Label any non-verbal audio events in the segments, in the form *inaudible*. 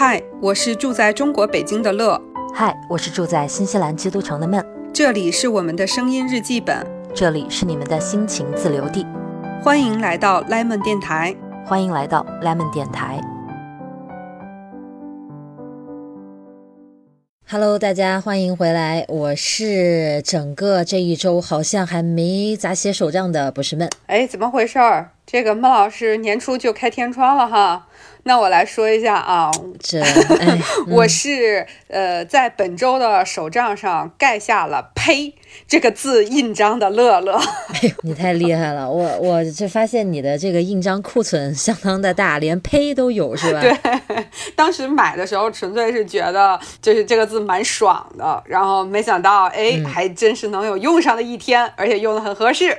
嗨，我是住在中国北京的乐。嗨，我是住在新西兰基督城的闷。这里是我们的声音日记本，这里是你们的心情自留地。欢迎来到 Lemon 电台，欢迎来到 Lemon 电台。Hello，大家欢迎回来，我是整个这一周好像还没咋写手账的，不是闷。哎，怎么回事儿？这个孟老师年初就开天窗了哈。那我来说一下啊，这 *laughs* 我是呃在本周的手账上盖下了“呸”这个字印章的乐乐。*laughs* 哎呦，你太厉害了！我我这发现你的这个印章库存相当的大，连“呸”都有是吧？对，*laughs* 当时买的时候纯粹是觉得就是这个字蛮爽的，然后没想到哎还真是能有用上的一天，而且用的很合适。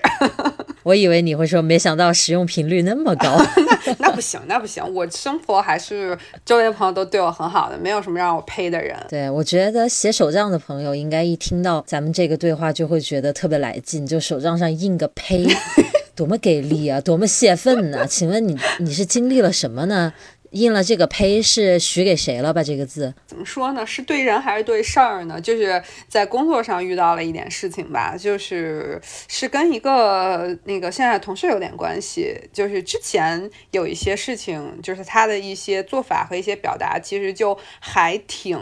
我以为你会说没想到使用频率那么高。那那不行，那不行，我生。活还是周围的朋友都对我很好的，没有什么让我呸的人。对我觉得写手账的朋友应该一听到咱们这个对话就会觉得特别来劲，就手账上印个呸，*laughs* 多么给力啊，多么泄愤呢？请问你你是经历了什么呢？印了这个胚是许给谁了吧？这个字怎么说呢？是对人还是对事儿呢？就是在工作上遇到了一点事情吧，就是是跟一个那个现在同事有点关系。就是之前有一些事情，就是他的一些做法和一些表达，其实就还挺。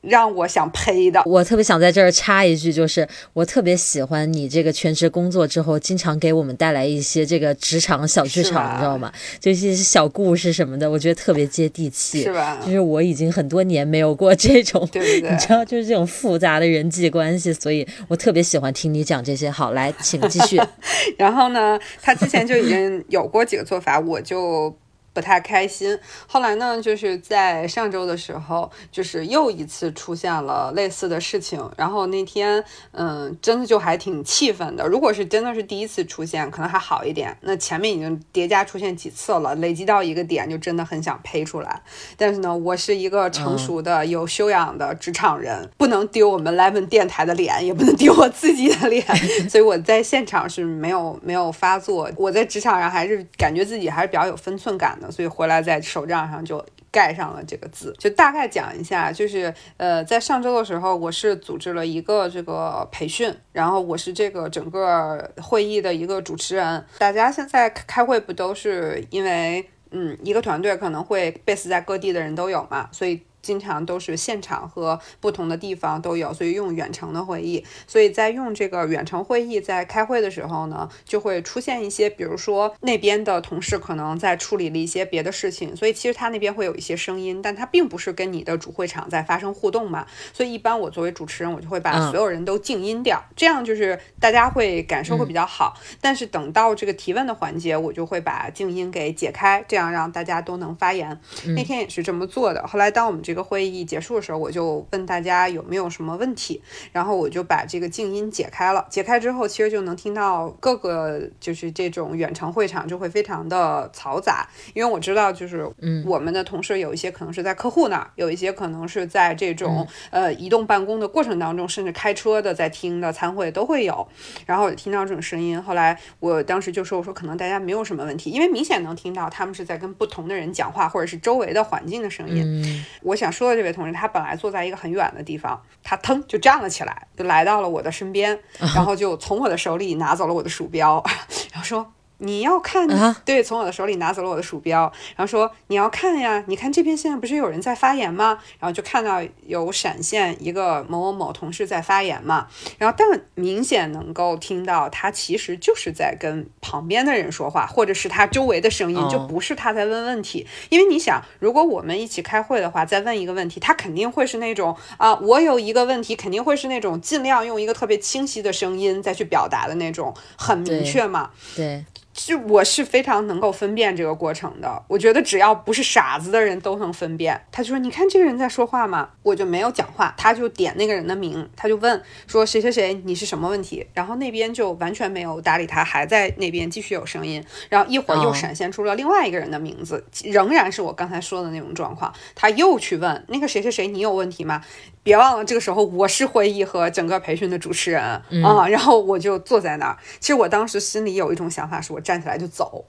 让我想呸的，我特别想在这儿插一句，就是我特别喜欢你这个全职工作之后，经常给我们带来一些这个职场小剧场，你知道吗？就一些小故事什么的，我觉得特别接地气，是吧？就是我已经很多年没有过这种，对对对，你知道，就是这种复杂的人际关系，所以我特别喜欢听你讲这些。好，来，请继续。*laughs* 然后呢，他之前就已经有过几个做法，我就。不太开心。后来呢，就是在上周的时候，就是又一次出现了类似的事情。然后那天，嗯，真的就还挺气愤的。如果是真的是第一次出现，可能还好一点。那前面已经叠加出现几次了，累积到一个点，就真的很想呸出来。但是呢，我是一个成熟的、有修养的职场人，不能丢我们 Lemon 电台的脸，也不能丢我自己的脸，*laughs* 所以我在现场是没有没有发作。我在职场上还是感觉自己还是比较有分寸感的。所以回来在手账上就盖上了这个字，就大概讲一下，就是呃，在上周的时候，我是组织了一个这个培训，然后我是这个整个会议的一个主持人。大家现在开会不都是因为嗯，一个团队可能会 base 在各地的人都有嘛，所以。经常都是现场和不同的地方都有，所以用远程的会议。所以在用这个远程会议在开会的时候呢，就会出现一些，比如说那边的同事可能在处理了一些别的事情，所以其实他那边会有一些声音，但他并不是跟你的主会场在发生互动嘛。所以一般我作为主持人，我就会把所有人都静音掉，这样就是大家会感受会比较好。但是等到这个提问的环节，我就会把静音给解开，这样让大家都能发言。那天也是这么做的。后来当我们这个会议结束的时候，我就问大家有没有什么问题，然后我就把这个静音解开了。解开之后，其实就能听到各个就是这种远程会场就会非常的嘈杂，因为我知道就是嗯，我们的同事有一些可能是在客户那儿，有一些可能是在这种呃移动办公的过程当中，甚至开车的在听的参会都会有。然后听到这种声音，后来我当时就说我说可能大家没有什么问题，因为明显能听到他们是在跟不同的人讲话，或者是周围的环境的声音。我想说的。这位同事，他本来坐在一个很远的地方，他腾就站了起来，就来到了我的身边，然后就从我的手里拿走了我的鼠标，*laughs* 然后说。你要看，对，从我的手里拿走了我的鼠标，然后说你要看呀，你看这边现在不是有人在发言吗？然后就看到有闪现一个某某某同事在发言嘛，然后但明显能够听到他其实就是在跟旁边的人说话，或者是他周围的声音，就不是他在问问题。因为你想，如果我们一起开会的话，再问一个问题，他肯定会是那种啊，我有一个问题，肯定会是那种尽量用一个特别清晰的声音再去表达的那种，很明确嘛。对。是，我是非常能够分辨这个过程的。我觉得只要不是傻子的人都能分辨。他就说：“你看这个人在说话吗？”我就没有讲话，他就点那个人的名，他就问说：“谁谁谁，你是什么问题？”然后那边就完全没有搭理他，还在那边继续有声音。然后一会儿又闪现出了另外一个人的名字，仍然是我刚才说的那种状况。他又去问那个谁谁谁，你有问题吗？别忘了，这个时候我是会议和整个培训的主持人啊，然后我就坐在那儿。其实我当时心里有一种想法，是我站起来就走，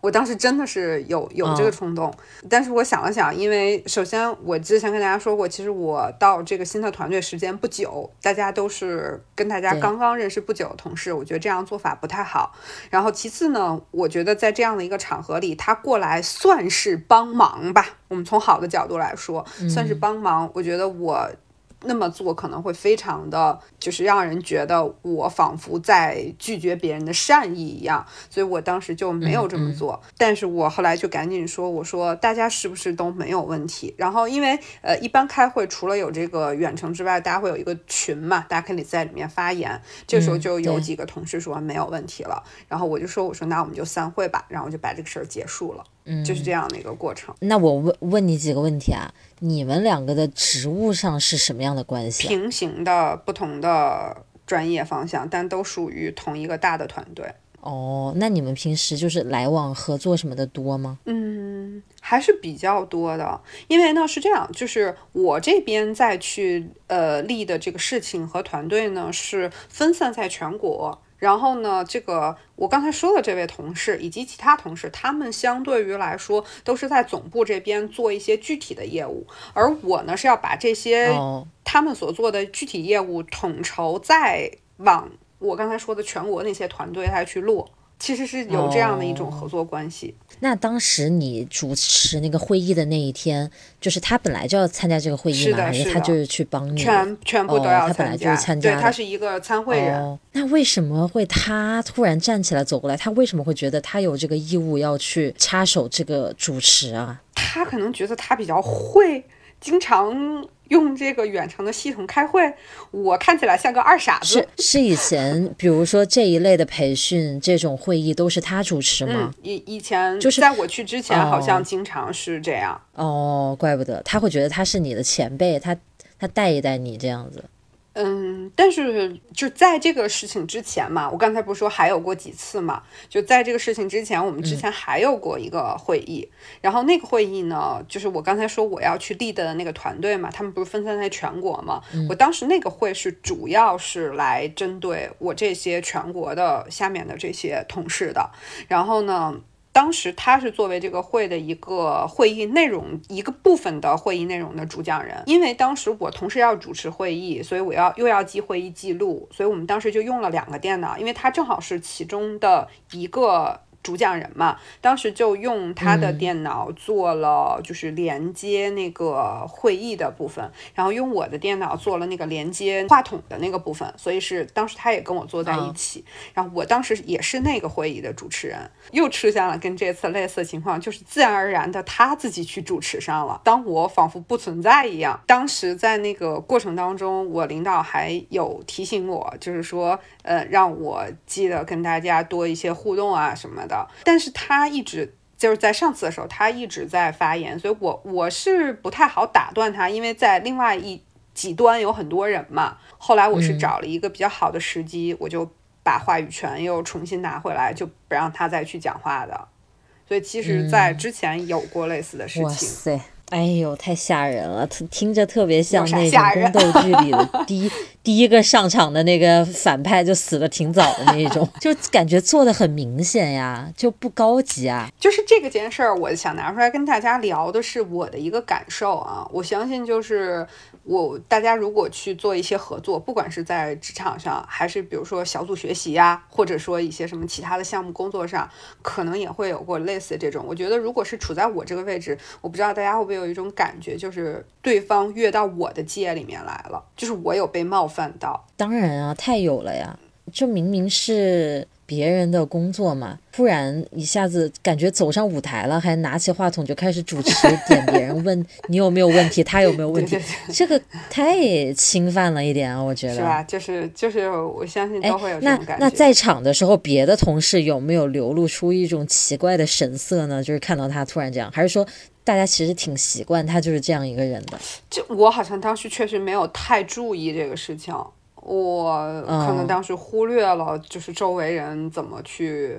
我当时真的是有有这个冲动，但是我想了想，因为首先我之前跟大家说过，其实我到这个新的团队时间不久，大家都是跟大家刚刚认识不久的同事，我觉得这样做法不太好。然后其次呢，我觉得在这样的一个场合里，他过来算是帮忙吧，我们从好的角度来说，算是帮忙。我觉得我。那么做可能会非常的，就是让人觉得我仿佛在拒绝别人的善意一样，所以我当时就没有这么做。但是我后来就赶紧说，我说大家是不是都没有问题？然后因为呃，一般开会除了有这个远程之外，大家会有一个群嘛，大家可以在里面发言。这时候就有几个同事说没有问题了，然后我就说，我说那我们就散会吧，然后就把这个事儿结束了。嗯，就是这样的一个过程。那我问问你几个问题啊？你们两个的职务上是什么样的关系？平行的不同的专业方向，但都属于同一个大的团队。哦，那你们平时就是来往合作什么的多吗？嗯，还是比较多的。因为呢是这样，就是我这边再去呃立的这个事情和团队呢是分散在全国。然后呢，这个我刚才说的这位同事以及其他同事，他们相对于来说都是在总部这边做一些具体的业务，而我呢是要把这些他们所做的具体业务统筹，再往我刚才说的全国那些团队再去落。其实是有这样的一种合作关系。那当时你主持那个会议的那一天，就是他本来就要参加这个会议吗？还是他就是去帮你？全全部都要参加。他本来就是参加。对，他是一个参会人。那为什么会他突然站起来走过来？他为什么会觉得他有这个义务要去插手这个主持啊？他可能觉得他比较会，经常。用这个远程的系统开会，我看起来像个二傻子。是是，以前比如说这一类的培训，这种会议都是他主持吗？以以前就是在我去之前，好像经常是这样。哦，怪不得他会觉得他是你的前辈，他他带一带你这样子。嗯，但是就在这个事情之前嘛，我刚才不是说还有过几次嘛？就在这个事情之前，我们之前还有过一个会议，然后那个会议呢，就是我刚才说我要去 lead 的那个团队嘛，他们不是分散在全国嘛？我当时那个会是主要是来针对我这些全国的下面的这些同事的，然后呢。当时他是作为这个会的一个会议内容一个部分的会议内容的主讲人，因为当时我同时要主持会议，所以我要又要记会议记录，所以我们当时就用了两个电脑，因为他正好是其中的一个。主讲人嘛，当时就用他的电脑做了，就是连接那个会议的部分，然后用我的电脑做了那个连接话筒的那个部分，所以是当时他也跟我坐在一起，然后我当时也是那个会议的主持人，又出现了跟这次类似的情况，就是自然而然的他自己去主持上了，当我仿佛不存在一样。当时在那个过程当中，我领导还有提醒我，就是说，呃，让我记得跟大家多一些互动啊什么。的，但是他一直就是在上次的时候，他一直在发言，所以我我是不太好打断他，因为在另外一极端有很多人嘛。后来我是找了一个比较好的时机，我就把话语权又重新拿回来，就不让他再去讲话的。所以其实，在之前有过类似的事情。哎呦，太吓人了！听听着特别像那种宫斗剧里的 *laughs* 第一第一个上场的那个反派就死的挺早的那种，*laughs* 就感觉做的很明显呀，就不高级啊。就是这个件事儿，我想拿出来跟大家聊的是我的一个感受啊。我相信就是。我大家如果去做一些合作，不管是在职场上，还是比如说小组学习呀，或者说一些什么其他的项目工作上，可能也会有过类似这种。我觉得如果是处在我这个位置，我不知道大家会不会有一种感觉，就是对方越到我的界里面来了，就是我有被冒犯到。当然啊，太有了呀，就明明是。别人的工作嘛，突然一下子感觉走上舞台了，还拿起话筒就开始主持，点别人问你有没有问题，他有没有问题，这个太侵犯了一点啊，我觉得是吧？就是就是，我相信都会有这种感觉。那那在场的时候，别的同事有没有流露出一种奇怪的神色呢？就是看到他突然这样，还是说大家其实挺习惯他就是这样一个人的？就我好像当时确实没有太注意这个事情。我可能当时忽略了，就是周围人怎么去，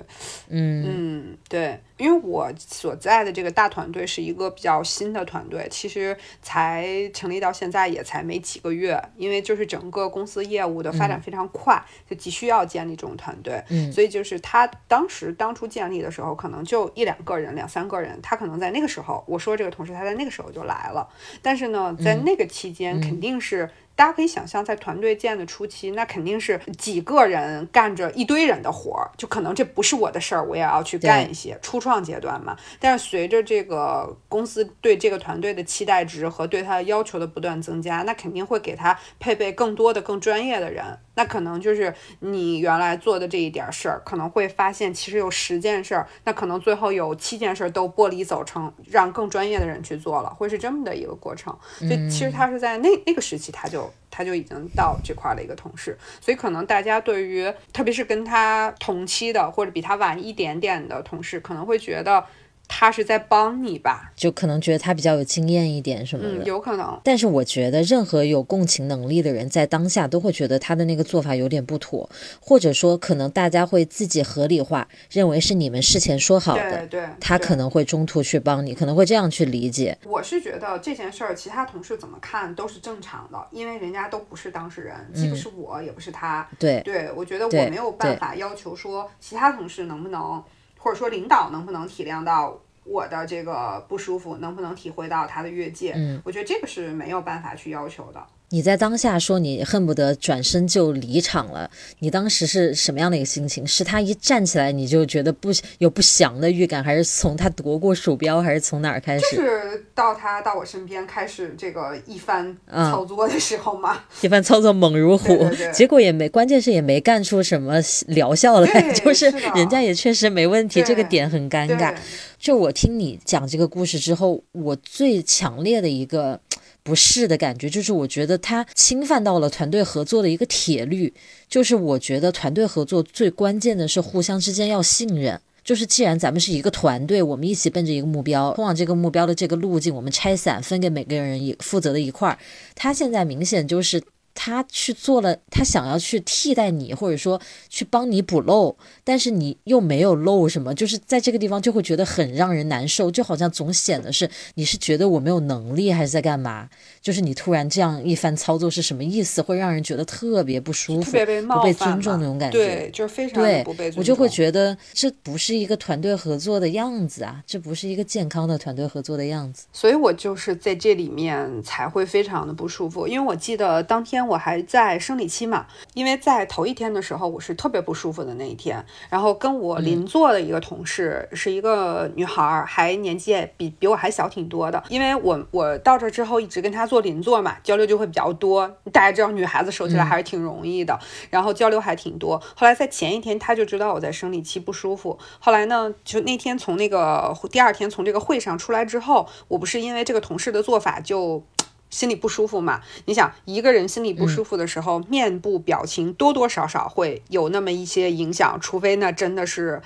嗯。嗯，对，因为我所在的这个大团队是一个比较新的团队，其实才成立到现在也才没几个月，因为就是整个公司业务的发展非常快，就急需要建立这种团队。嗯，所以就是他当时当初建立的时候，可能就一两个人、两三个人，他可能在那个时候，我说这个同事他在那个时候就来了，但是呢，在那个期间肯定是。大家可以想象，在团队建的初期，那肯定是几个人干着一堆人的活儿，就可能这不是我的事儿，我也要去干一些。初创阶段嘛，但是随着这个公司对这个团队的期待值和对他的要求的不断增加，那肯定会给他配备更多的、更专业的人。那可能就是你原来做的这一点事儿，可能会发现其实有十件事儿，那可能最后有七件事儿都剥离走成让更专业的人去做了，会是这么的一个过程。所以其实他是在那那个时期，他就他就已经到这块的一个同事，所以可能大家对于特别是跟他同期的或者比他晚一点点的同事，可能会觉得。他是在帮你吧，就可能觉得他比较有经验一点什么的，有可能。但是我觉得任何有共情能力的人，在当下都会觉得他的那个做法有点不妥，或者说可能大家会自己合理化，认为是你们事前说好的，对，他可能会中途去帮你，可能会这样去理解。我是觉得这件事儿，其他同事怎么看都是正常的，因为人家都不是当事人，既不是我，也不是他。对，对我觉得我没有办法要求说其他同事能不能。或者说领导能不能体谅到我的这个不舒服，能不能体会到他的越界？嗯，我觉得这个是没有办法去要求的。你在当下说你恨不得转身就离场了，你当时是什么样的一个心情？是他一站起来你就觉得不有不祥的预感，还是从他夺过鼠标，还是从哪儿开始？就是到他到我身边开始这个一番操作的时候嘛，*laughs* 一番操作猛如虎，结果也没，关键是也没干出什么疗效来，就是人家也确实没问题，这个点很尴尬。就我听你讲这个故事之后，我最强烈的一个。不是的感觉，就是我觉得他侵犯到了团队合作的一个铁律。就是我觉得团队合作最关键的是互相之间要信任。就是既然咱们是一个团队，我们一起奔着一个目标，通往这个目标的这个路径，我们拆散分给每个人一负责的一块儿。他现在明显就是。他去做了，他想要去替代你，或者说去帮你补漏，但是你又没有漏什么，就是在这个地方就会觉得很让人难受，就好像总显得是你是觉得我没有能力，还是在干嘛？就是你突然这样一番操作是什么意思？会让人觉得特别不舒服，不被尊重那种感觉。对，就是非常不被尊重。我就会觉得这不是一个团队合作的样子啊，这不是一个健康的团队合作的样子。所以我就是在这里面才会非常的不舒服，因为我记得当天。我还在生理期嘛，因为在头一天的时候，我是特别不舒服的那一天。然后跟我邻座的一个同事是一个女孩，还年纪比比我还小挺多的。因为我我到这之后一直跟她做邻座嘛，交流就会比较多。大家知道女孩子熟起来还是挺容易的，然后交流还挺多。后来在前一天，她就知道我在生理期不舒服。后来呢，就那天从那个第二天从这个会上出来之后，我不是因为这个同事的做法就。心里不舒服嘛？你想一个人心里不舒服的时候，面部表情多多少少会有那么一些影响，除非那真的是，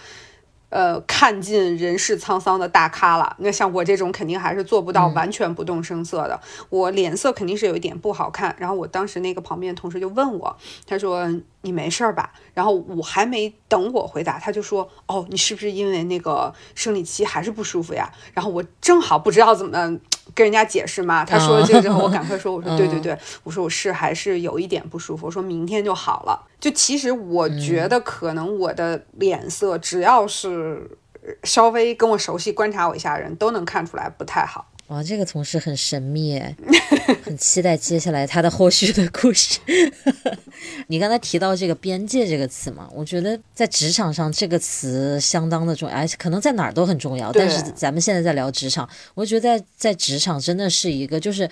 呃，看尽人世沧桑的大咖了。那像我这种肯定还是做不到完全不动声色的，我脸色肯定是有一点不好看。然后我当时那个旁边同事就问我，他说。你没事儿吧？然后我还没等我回答，他就说：“哦，你是不是因为那个生理期还是不舒服呀？”然后我正好不知道怎么跟人家解释嘛。他说了这个之后，我赶快说：“我说 *laughs* 对对对，我说我是还是有一点不舒服，我说明天就好了。”就其实我觉得可能我的脸色，只要是稍微跟我熟悉、观察我一下的人都能看出来不太好。哇，这个同事很神秘哎，*laughs* 很期待接下来他的后续的故事。*laughs* 你刚才提到这个“边界”这个词嘛，我觉得在职场上这个词相当的重要，而且可能在哪儿都很重要。但是咱们现在在聊职场，我觉得在在职场真的是一个就是。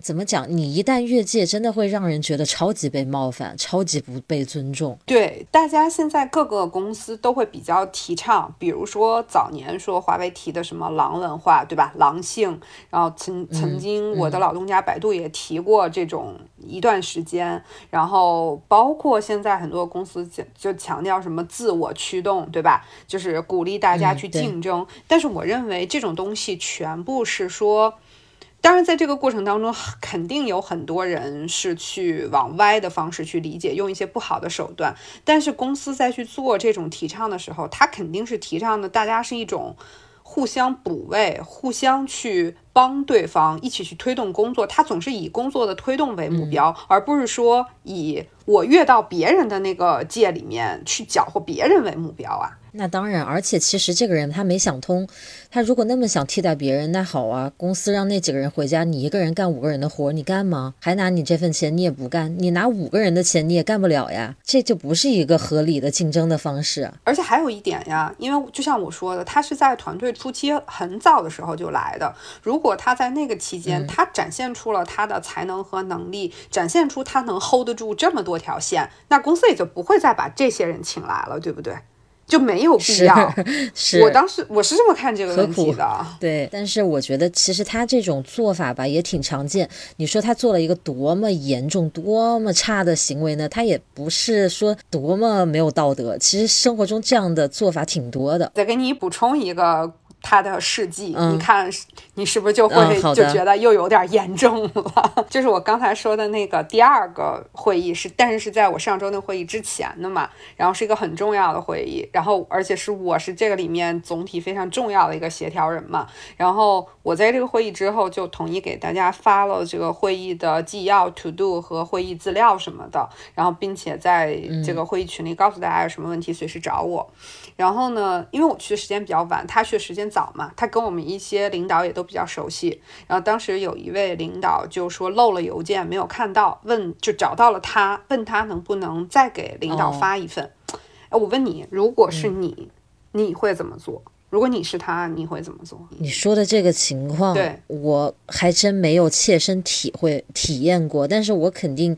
怎么讲？你一旦越界，真的会让人觉得超级被冒犯，超级不被尊重。对，大家现在各个公司都会比较提倡，比如说早年说华为提的什么“狼文化”，对吧？狼性。然后曾曾经我的老东家百度也提过这种一段时间。然后包括现在很多公司就就强调什么自我驱动，对吧？就是鼓励大家去竞争。但是我认为这种东西全部是说。当然，在这个过程当中，肯定有很多人是去往歪的方式去理解，用一些不好的手段。但是公司在去做这种提倡的时候，他肯定是提倡的，大家是一种互相补位、互相去帮对方，一起去推动工作。他总是以工作的推动为目标，而不是说以我越到别人的那个界里面去搅和别人为目标啊。那当然，而且其实这个人他没想通，他如果那么想替代别人，那好啊，公司让那几个人回家，你一个人干五个人的活，你干吗？还拿你这份钱，你也不干，你拿五个人的钱，你也干不了呀，这就不是一个合理的竞争的方式。而且还有一点呀，因为就像我说的，他是在团队初期很早的时候就来的，如果他在那个期间，他展现出了他的才能和能力，展现出他能 hold 得住这么多条线，那公司也就不会再把这些人请来了，对不对？就没有必要。是，*laughs* 我当时我是这么看这个问题的。对，但是我觉得其实他这种做法吧也挺常见。你说他做了一个多么严重、多么差的行为呢？他也不是说多么没有道德。其实生活中这样的做法挺多的。再给你补充一个。他的事迹，你看，你是不是就会就觉得又有点严重了？*laughs* 就是我刚才说的那个第二个会议是，但是是在我上周那会议之前的嘛，然后是一个很重要的会议，然后而且是我是这个里面总体非常重要的一个协调人嘛，然后我在这个会议之后就统一给大家发了这个会议的纪要、to do 和会议资料什么的，然后并且在这个会议群里告诉大家有什么问题随时找我。然后呢，因为我去的时间比较晚，他去的时间早嘛，他跟我们一些领导也都比较熟悉。然后当时有一位领导就说漏了邮件没有看到，问就找到了他，问他能不能再给领导发一份。哎，我问你，如果是你，你会怎么做？如果你是他，你会怎么做？你说的这个情况，对我还真没有切身体会体验过，但是我肯定。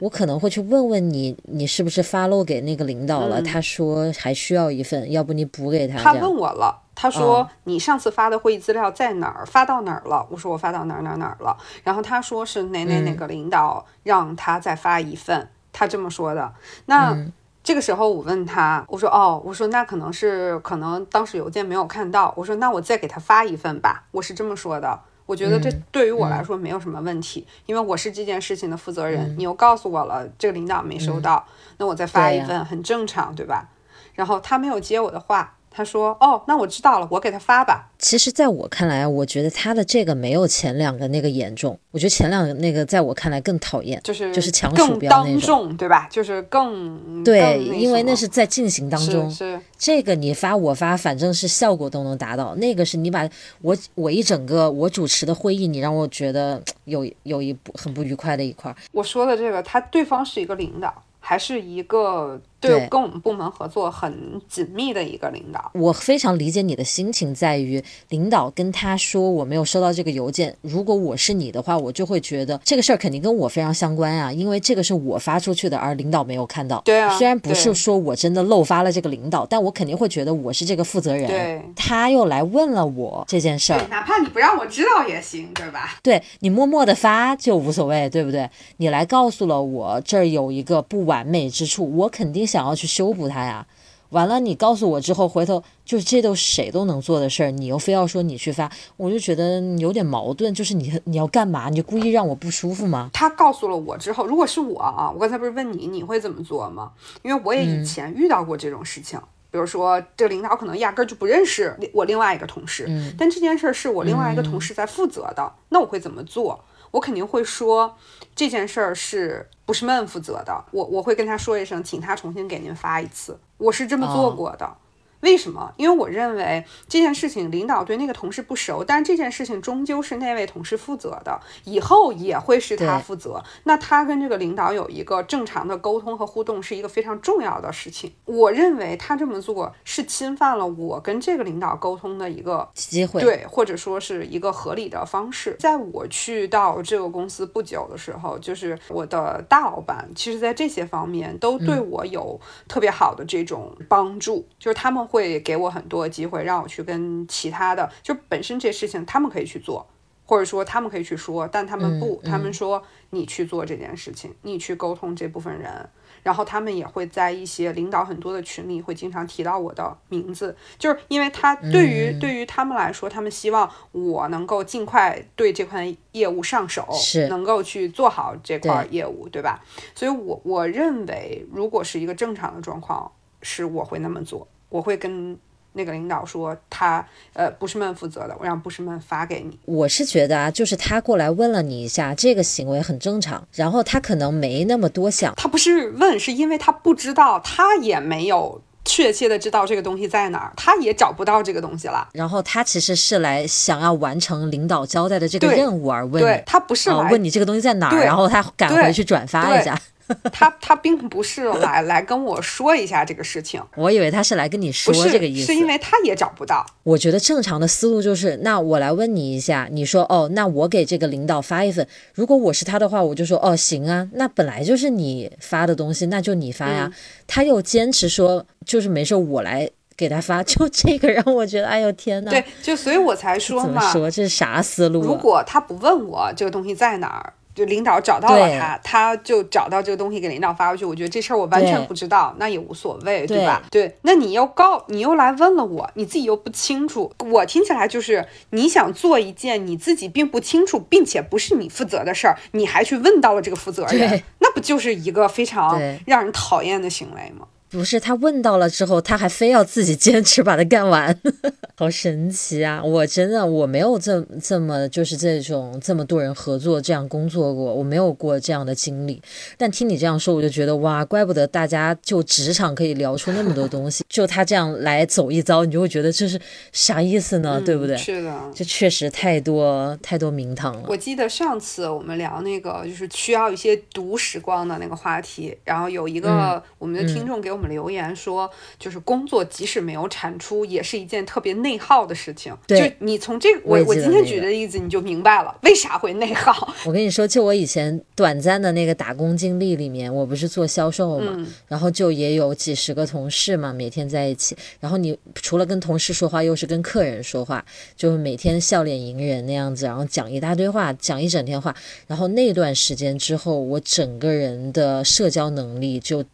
我可能会去问问你，你是不是发漏给那个领导了？他说还需要一份，要不你补给他。他问我了，他说你上次发的会议资料在哪儿？发到哪儿了？我说我发到哪儿哪儿哪儿了。然后他说是哪哪哪个领导让他再发一份，他这么说的。那这个时候我问他，我说哦，我说那可能是可能当时邮件没有看到。我说那我再给他发一份吧，我是这么说的。我觉得这对于我来说没有什么问题，因为我是这件事情的负责人。你又告诉我了，这个领导没收到，那我再发一份很正常，对吧？然后他没有接我的话。他说：“哦，那我知道了，我给他发吧。”其实，在我看来，我觉得他的这个没有前两个那个严重。我觉得前两个那个，在我看来更讨厌，就是就是强鼠标那种，对吧？就是更对，因为那是在进行当中。是这个你发我发，反正是效果都能达到。那个是你把我我一整个我主持的会议，你让我觉得 *tsk* 有有一不很不愉快的一块。我说的这个，他对方是一个领导。还是一个对跟我们部门合作很紧密的一个领导，我非常理解你的心情，在于领导跟他说我没有收到这个邮件。如果我是你的话，我就会觉得这个事儿肯定跟我非常相关啊，因为这个是我发出去的，而领导没有看到。对啊，虽然不是说我真的漏发了这个领导，但我肯定会觉得我是这个负责人。对，他又来问了我这件事儿，哪怕你不让我知道也行，对吧？对你默默的发就无所谓，对不对？你来告诉了我这儿有一个不完。完美之处，我肯定想要去修补它呀。完了，你告诉我之后，回头就是这都谁都能做的事儿，你又非要说你去发，我就觉得有点矛盾。就是你你要干嘛？你就故意让我不舒服吗？他告诉了我之后，如果是我啊，我刚才不是问你你会怎么做吗？因为我也以前遇到过这种事情，比如说这个领导可能压根儿就不认识我另外一个同事，但这件事儿是我另外一个同事在负责的，那我会怎么做？我肯定会说这件事儿是不是闷负责的？我我会跟他说一声，请他重新给您发一次。我是这么做过的。为什么？因为我认为这件事情领导对那个同事不熟，但是这件事情终究是那位同事负责的，以后也会是他负责。那他跟这个领导有一个正常的沟通和互动，是一个非常重要的事情。我认为他这么做是侵犯了我跟这个领导沟通的一个机会，对，或者说是一个合理的方式。在我去到这个公司不久的时候，就是我的大老板，其实在这些方面都对我有特别好的这种帮助，就是他们。会给我很多机会，让我去跟其他的，就本身这事情他们可以去做，或者说他们可以去说，但他们不，嗯他们说你去做这件事情，你去沟通这部分人。然后他们也会在一些领导很多的群里会经常提到我的名字，就是因为他对于、嗯对于他们来说，他们希望我能够尽快对这块业务上手，是能够去做好这块业务，对吧？所以我我认为，如果是一个正常的状况，是我会那么做，我会跟那个领导说，他呃不是曼负责的，我让不是曼发给你。我是觉得啊，就是他过来问了你一下，这个行为很正常，然后他可能没那么多想，他不是问，是因为他不知道，他也没有确切的知道这个东西在哪儿，他也找不到这个东西了。然后他其实是来想要完成领导交代的这个任务而问他不是来，啊问你这个东西在哪儿，然后他赶回去转发一下。*laughs* 他他并不是来 *laughs* 来跟我说一下这个事情，我以为他是来跟你说这个意思，是因为他也找不到。我觉得正常的思路就是，那我来问你一下，你说哦，那我给这个领导发一份，如果我是他的话，我就说哦，行啊，那本来就是你发的东西，那就你发呀。嗯他又坚持说，就是没事，我来给他发，*laughs* 就这个让我觉得，哎呦天呐，对，就所以我才说嘛，怎么说这是啥思路、啊？如果他不问我这个东西在哪儿，就领导找到了他，他就找到这个东西给领导发过去。我觉得这事儿我完全不知道，那也无所谓，对吧？对，那你又告，你又来问了我，你自己又不清楚，我听起来就是你想做一件你自己并不清楚，并且不是你负责的事儿，你还去问到了这个负责人，那不就是一个非常让人讨厌的行为吗？不是他问到了之后，他还非要自己坚持把它干完，*laughs* 好神奇啊！我真的我没有这这么就是这种这么多人合作这样工作过，我没有过这样的经历。但听你这样说，我就觉得哇，怪不得大家就职场可以聊出那么多东西。就他这样来走一遭，你就会觉得这是啥意思呢？对不对？是的。这确实太多太多名堂了。我记得上次我们聊那个就是需要一些读时光的那个话题，然后有一个嗯我们的听众给我们留言说，就是工作即使没有产出，也是一件特别内耗的事情。对就你从这个我也我我今天举的例子，你就明白了为啥会内耗。我跟你说，就我以前短暂的那个打工经历里面，我不是做销售嘛，嗯然后就也有几十个同事嘛，每天在一起。然后你除了跟同事说话，又是跟客人说话，就是每天笑脸迎人那样子，然后讲一大堆话，讲一整天话。然后那段时间之后，我整个人的社交能力就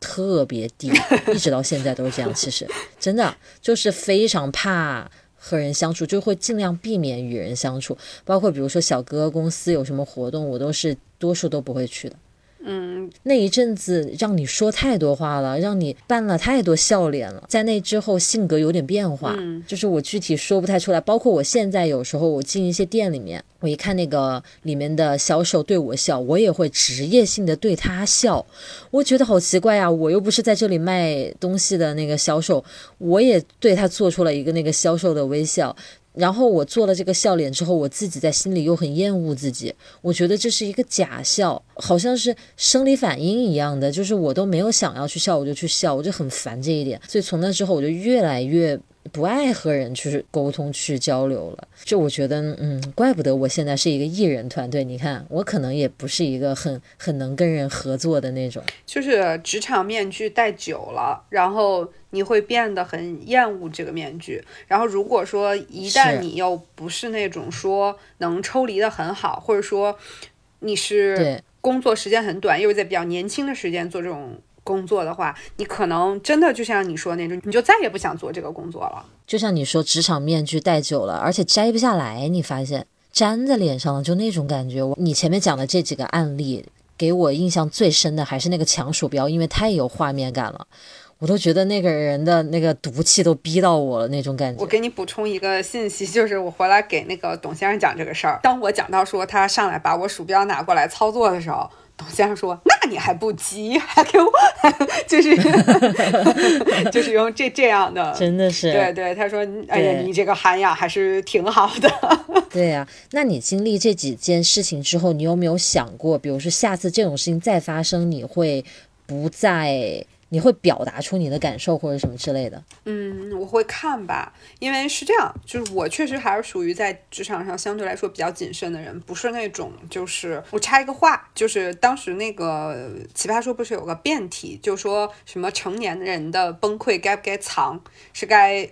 特别低，一直到现在都是这样。其实真的就是非常怕。和人相处就会尽量避免与人相处，包括比如说小哥公司有什么活动，我都是多数都不会去的。嗯，那一阵子让你说太多话了，让你扮了太多笑脸了，在那之后性格有点变化，嗯就是我具体说不太出来。包括我现在有时候我进一些店里面，我一看那个里面的销售对我笑，我也会职业性的对他笑，我觉得好奇怪啊！我又不是在这里卖东西的那个销售，我也对他做出了一个那个销售的微笑。然后我做了这个笑脸之后，我自己在心里又很厌恶自己，我觉得这是一个假笑，好像是生理反应一样的，就是我都没有想要去笑，我就去笑，我就很烦这一点。所以从那之后，我就越来越不爱和人去沟通、去交流了。就我觉得，嗯，怪不得我现在是一个艺人团队。你看，我可能也不是一个很很能跟人合作的那种。就是职场面具戴久了，然后你会变得很厌恶这个面具。然后如果说一旦你又不是那种说能抽离的很好，或者说你是对，工作时间很短，又是在比较年轻的时间做这种工作的话，你可能真的就像你说的那种，你就再也不想做这个工作了。就像你说，职场面具戴久了，而且摘不下来，你发现粘在脸上了，就那种感觉。我你前面讲的这几个案例，给我印象最深的还是那个抢鼠标，因为太有画面感了，我都觉得那个人的那个毒气都逼到我了那种感觉。我给你补充一个信息，就是我回来给那个董先生讲这个事儿。当我讲到说他上来把我鼠标拿过来操作的时候，董先生说：“那你还不急，还给我，*laughs* 就是 *laughs* 就是用这这样的。”真的是，对对，他说：“哎呀，你这个涵养还是挺好的。*laughs* 对呀、那你经历这几件事情之后，你有没有想过，比如说下次这种事情再发生，你会不再，你会表达出你的感受或者什么之类的？”嗯，我会看吧，因为是这样，就是我确实还是属于在职场上相对来说比较谨慎的人，不是那种就是我插一个话，就是当时那个奇葩说不是有个辩题，就说什么成年人的崩溃该不该藏，是该。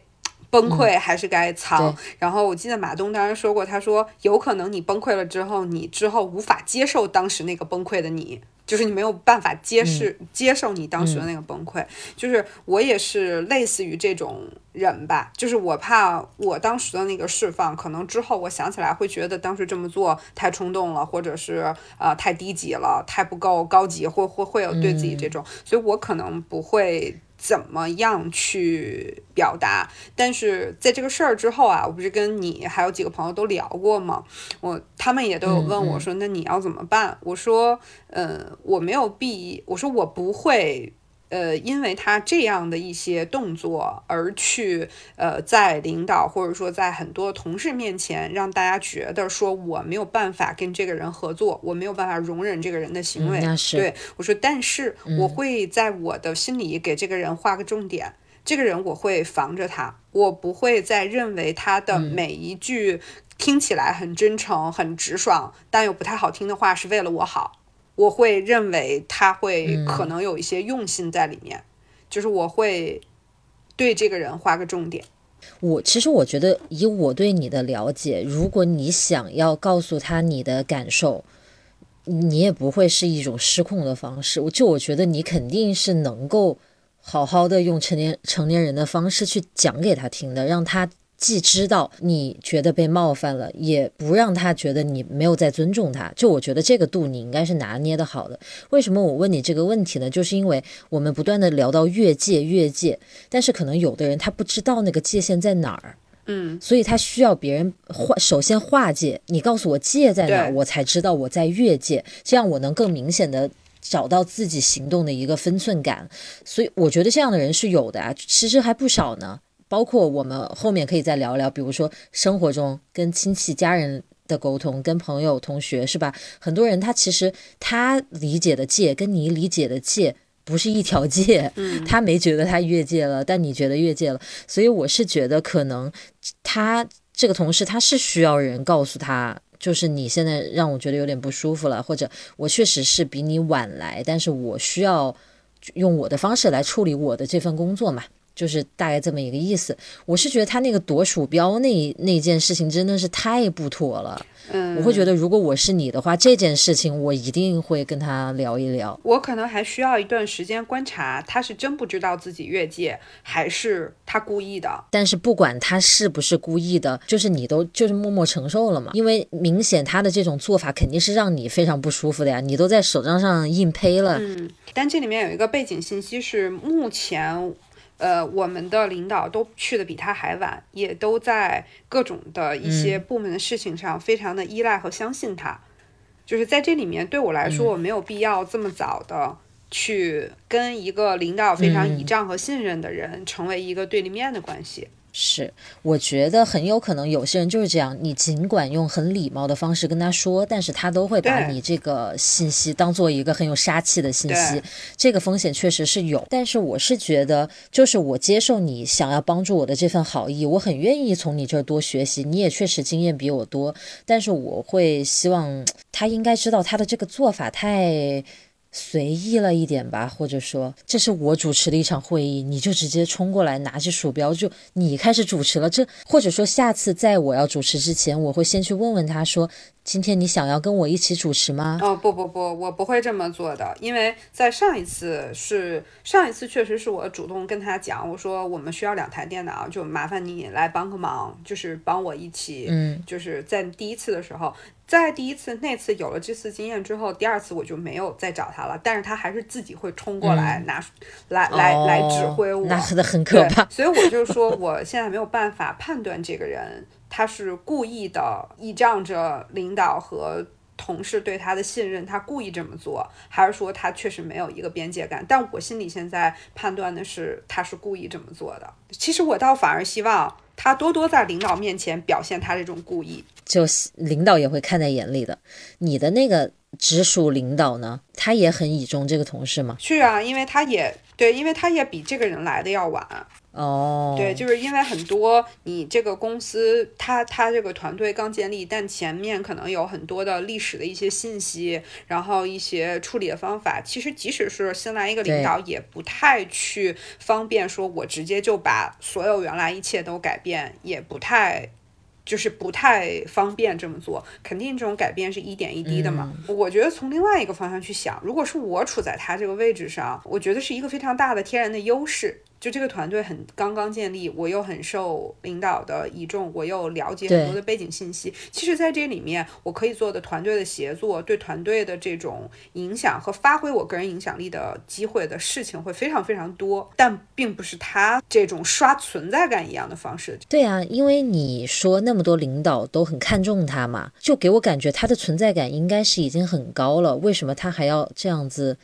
崩溃还是该藏。对然后我记得马东当时说过，他说有可能你崩溃了之后，你之后无法接受当时那个崩溃的你。就是你没有办法接受、接受你当时的那个崩溃，就是我也是类似于这种人吧，就是我怕我当时的那个释放，可能之后我想起来会觉得当时这么做太冲动了，或者是呃太低级了，太不够高级，或或会有对自己这种，所以我可能不会。怎么样去表达？但是在这个事儿之后啊，我不是跟你还有几个朋友都聊过吗？我他们也都有问我说：“那你要怎么办？”我说：“呃，我没有必，我说我不会。”呃，因为他这样的一些动作而去呃，在领导或者说在很多同事面前让大家觉得说我没有办法跟这个人合作，我没有办法容忍这个人的行为。嗯那是对我说，但是我会在我的心里给这个人画个重点，这个人我会防着他，我不会再认为他的每一句听起来很真诚、很直爽，但又不太好听的话是为了我好。我会认为他会可能有一些用心在里面，就是我会对这个人画个重点。我其实我觉得，以我对你的了解，如果你想要告诉他你的感受，你也不会是一种失控的方式。我就我觉得你肯定是能够好好的用成年成年人的方式去讲给他听的，让他既知道你觉得被冒犯了，也不让他觉得你没有在尊重他。就我觉得这个度你应该是拿捏的好的。为什么我问你这个问题呢？就是因为我们不断的聊到越界越界，但是可能有的人他不知道那个界限在哪儿。嗯，所以他需要别人划，首先划界，你告诉我界在哪儿，我才知道我在越界，这样我能更明显的找到自己行动的一个分寸感。所以我觉得这样的人是有的啊，其实还不少呢。包括我们后面可以再聊聊，比如说生活中跟亲戚家人的沟通，跟朋友同学是吧？很多人他其实他理解的界跟你理解的界。不是一条界，*laughs* 嗯他没觉得他越界了，但你觉得越界了，所以我是觉得可能他这个同事他是需要人告诉他，就是你现在让我觉得有点不舒服了，或者我确实是比你晚来，但是我需要用我的方式来处理我的这份工作嘛。就是大概这么一个意思，我是觉得他那个夺鼠标那那件事情真的是太不妥了。嗯，我会觉得，如果我是你的话，这件事情我一定会跟他聊一聊。我可能还需要一段时间观察，他是真不知道自己越界，还是他故意的。但是不管他是不是故意的，就是你都就是默默承受了嘛，因为明显他的这种做法肯定是让你非常不舒服的呀，你都在手账上硬胚了。嗯，但这里面有一个背景信息是，目前。呃，我们的领导都去的比他还晚，也都在各种的一些部门的事情上非常的依赖和相信他。就是在这里面，对我来说，我没有必要这么早的去跟一个领导非常倚仗和信任的人成为一个对立面的关系。是，我觉得很有可能有些人就是这样，你尽管用很礼貌的方式跟他说，但是他都会把你这个信息当做一个很有杀气的信息，这个风险确实是有。但是我是觉得，就是我接受你想要帮助我的这份好意，我很愿意从你这儿多学习，你也确实经验比我多，但是我会希望他应该知道他的这个做法太。随意了一点吧，或者说这是我主持的一场会议，你就直接冲过来拿起鼠标就你开始主持了。这或者说下次在我要主持之前，我会先去问问他说，今天你想要跟我一起主持吗？哦不不不，我不会这么做的，因为在上一次是上一次确实是我主动跟他讲，我说我们需要两台电脑，就麻烦你来帮个忙，就是帮我一起，嗯，就是在第一次的时候。在第一次那次有了这次经验之后，第二次我就没有再找他了，但是他还是自己会冲过来拿，来来来指挥我，那很很可怕。所以我就说，我现在没有办法判断这个人他是故意的倚仗着领导和同事对他的信任，他故意这么做，还是说他确实没有一个边界感？但我心里现在判断的是，他是故意这么做的。其实我倒反而希望他多多在领导面前表现他这种故意。就领导也会看在眼里的。你的那个直属领导呢，他也很倚重这个同事吗？是啊，因为他也对，因为他也比这个人来的要晚。哦，对，就是因为很多你这个公司，他他这个团队刚建立，但前面可能有很多的历史的一些信息，然后一些处理的方法，其实即使是新来一个领导，也不太去方便说，我直接就把所有原来一切都改变，也不太。就是不太方便这么做，肯定这种改变是一点一滴的嘛。我觉得从另外一个方向去想，如果是我处在他这个位置上，我觉得是一个非常大的天然的优势。就这个团队很刚刚建立，我又很受领导的倚重，我又了解很多的背景信息。其实，在这里面，我可以做的团队的协作，对团队的这种影响和发挥我个人影响力的机会的事情会非常非常多，但并不是他这种刷存在感一样的方式。对啊，因为你说那么多领导都很看重他嘛，就给我感觉他的存在感应该是已经很高了。为什么他还要这样子？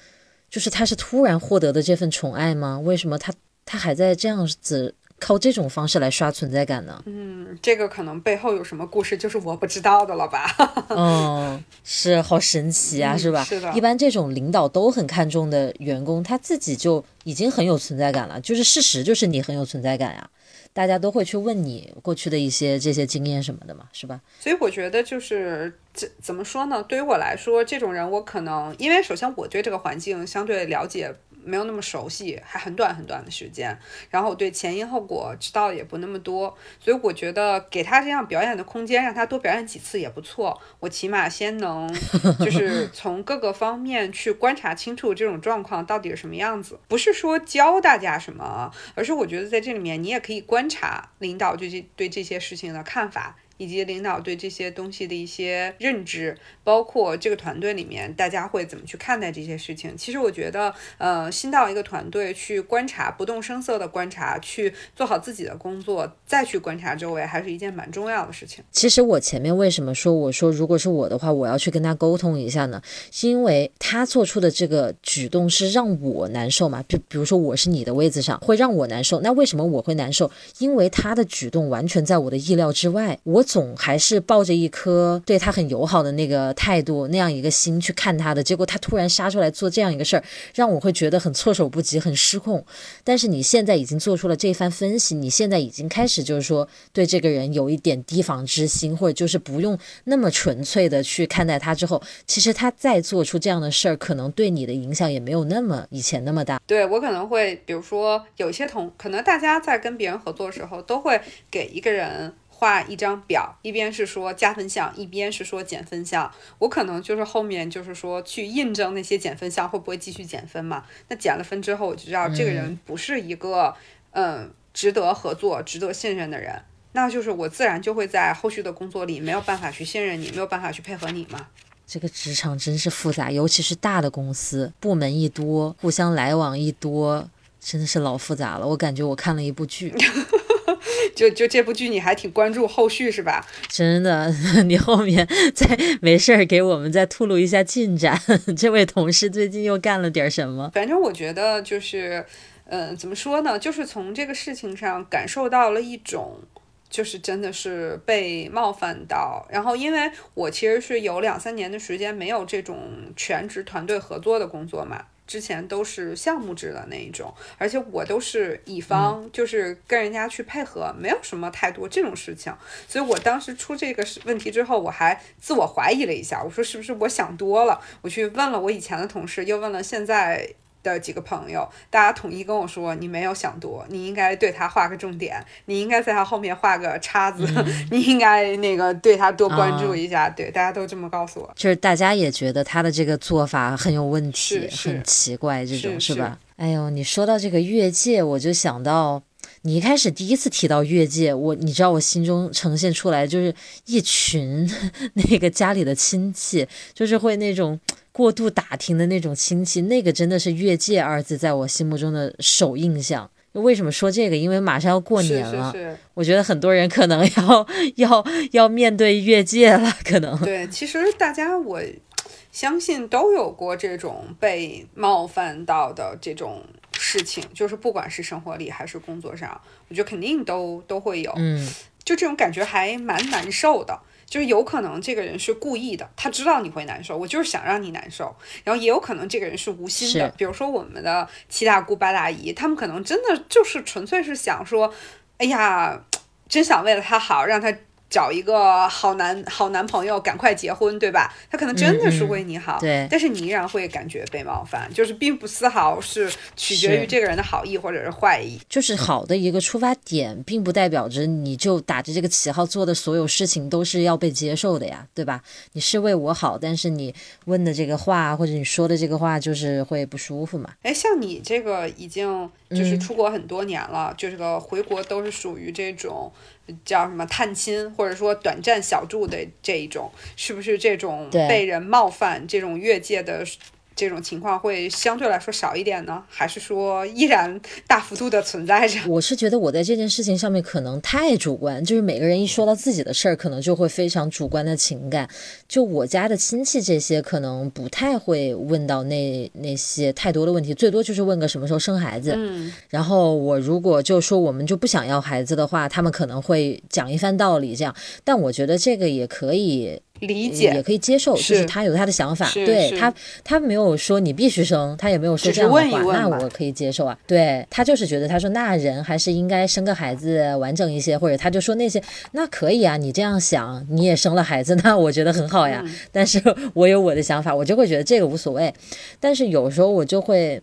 就是他是突然获得的这份宠爱吗？为什么他？他还在这样子靠这种方式来刷存在感呢？嗯，这个可能背后有什么故事，就是我不知道的了吧？*laughs* 嗯，是好神奇啊，是吧？是的。一般这种领导都很看重的员工，他自己就已经很有存在感了。就是事实，就是你很有存在感呀，大家都会去问你过去的一些这些经验什么的嘛，是吧？所以我觉得就是这怎么说呢？对于我来说，这种人我可能因为首先我对这个环境相对了解。没有那么熟悉，还很短很短的时间，然后我对前因后果知道的也不那么多，所以我觉得给他这样表演的空间，让他多表演几次也不错。我起码先能 *laughs* 就是从各个方面去观察清楚这种状况到底是什么样子，不是说教大家什么，而是我觉得在这里面你也可以观察领导对这对这些事情的看法。以及领导对这些东西的一些认知，包括这个团队里面大家会怎么去看待这些事情。其实我觉得，呃，新到一个团队去观察，不动声色的观察，去做好自己的工作，再去观察周围，还是一件蛮重要的事情。其实我前面为什么说我说如果是我的话，我要去跟他沟通一下呢？是因为他做出的这个举动是让我难受嘛？就比如说我是你的位子上，会让我难受。那为什么我会难受？因为他的举动完全在我的意料之外。我。总还是抱着一颗对他很友好的那个态度，那样一个心去看他的，结果他突然杀出来做这样一个事儿，让我会觉得很措手不及，很失控。但是你现在已经做出了这番分析，你现在已经开始就是说对这个人有一点提防之心，或者就是不用那么纯粹的去看待他之后，其实他再做出这样的事儿，可能对你的影响也没有那么以前那么大。对我可能会，比如说有些同，可能大家在跟别人合作的时候，都会给一个人。画一张表，一边是说加分项，一边是说减分项。我可能就是后面就是说去印证那些减分项会不会继续减分嘛？那减了分之后，我就知道这个人不是一个嗯值得合作、值得信任的人。那就是我自然就会在后续的工作里没有办法去信任你，没有办法去配合你嘛。这个职场真是复杂，尤其是大的公司，部门一多，互相来往一多，真的是老复杂了。我感觉我看了一部剧。*laughs* 就就这部剧你还挺关注后续是吧？真的，*laughs* 你后面再没事儿给我们再吐露一下进展。*laughs* 这位同事最近又干了点什么？反正我觉得就是，嗯，怎么说呢？就是从这个事情上感受到了一种，就是真的是被冒犯到。然后因为我其实是有两三年的时间没有这种全职团队合作的工作嘛。之前都是项目制的那一种，而且我都是乙方，就是跟人家去配合，没有什么太多这种事情。所以我当时出这个问题之后，我还自我怀疑了一下，我说是不是我想多了？我去问了我以前的同事，又问了现在。的几个朋友，大家统一跟我说，你没有想多，你应该对他画个重点，你应该在他后面画个叉子，*laughs* 你应该那个对他多关注一下。对，大家都这么告诉我，就是大家也觉得他的这个做法很有问题，很奇怪，这种是吧？哎呦，你说到这个越界，我就想到你一开始第一次提到越界，我你知道我心中呈现出来就是一群 *laughs* 那个家里的亲戚，就是会那种。过度打听的那种亲戚，那个真的是“越界”二字在我心目中的首印象。为什么说这个？因为马上要过年了，我觉得很多人可能要 *laughs* 要要面对越界了。可能对，其实大家我相信都有过这种被冒犯到的这种事情，就是不管是生活里还是工作上，我觉得肯定都都会有。嗯，就这种感觉还蛮难受的。就是有可能这个人是故意的，他知道你会难受，我就是想让你难受。然后也有可能这个人是无心的，比如说我们的七大姑八大姨，他们可能真的就是纯粹是想说，哎呀，真想为了他好，让他。找一个好男好男朋友，赶快结婚，对吧？他可能真的是为你好，对。但是你依然会感觉被冒犯，就是并不丝毫是取决于这个人的好意或者是坏意，就是好的一个出发点，并不代表着你就打着这个旗号做的所有事情都是要被接受的呀，对吧？你是为我好，但是你问的这个话或者你说的这个话就是会不舒服嘛？哎，像你这个已经就是出国很多年了，就是个回国都是属于这种。叫什么探亲，或者说短暂小住的这一种，是不是这种被人冒犯、这种越界的？这种情况会相对来说少一点呢，还是说依然大幅度的存在着？*laughs* 我是觉得我在这件事情上面可能太主观，就是每个人一说到自己的事儿，可能就会非常主观的情感。就我家的亲戚这些，可能不太会问到那那些太多的问题，最多就是问个什么时候生孩子。嗯。然后我如果就说我们就不想要孩子的话，他们可能会讲一番道理这样。但我觉得这个也可以。理解也可以接受，就是他有他的想法，对他他没有说你必须生，他也没有说这样的话，那我可以接受啊。对他就是觉得他说那人还是应该生个孩子完整一些，或者他就说那些那可以啊，你这样想你也生了孩子，*laughs* 那我觉得很好呀。但是我有我的想法，我就会觉得这个无所谓。但是有时候我就会。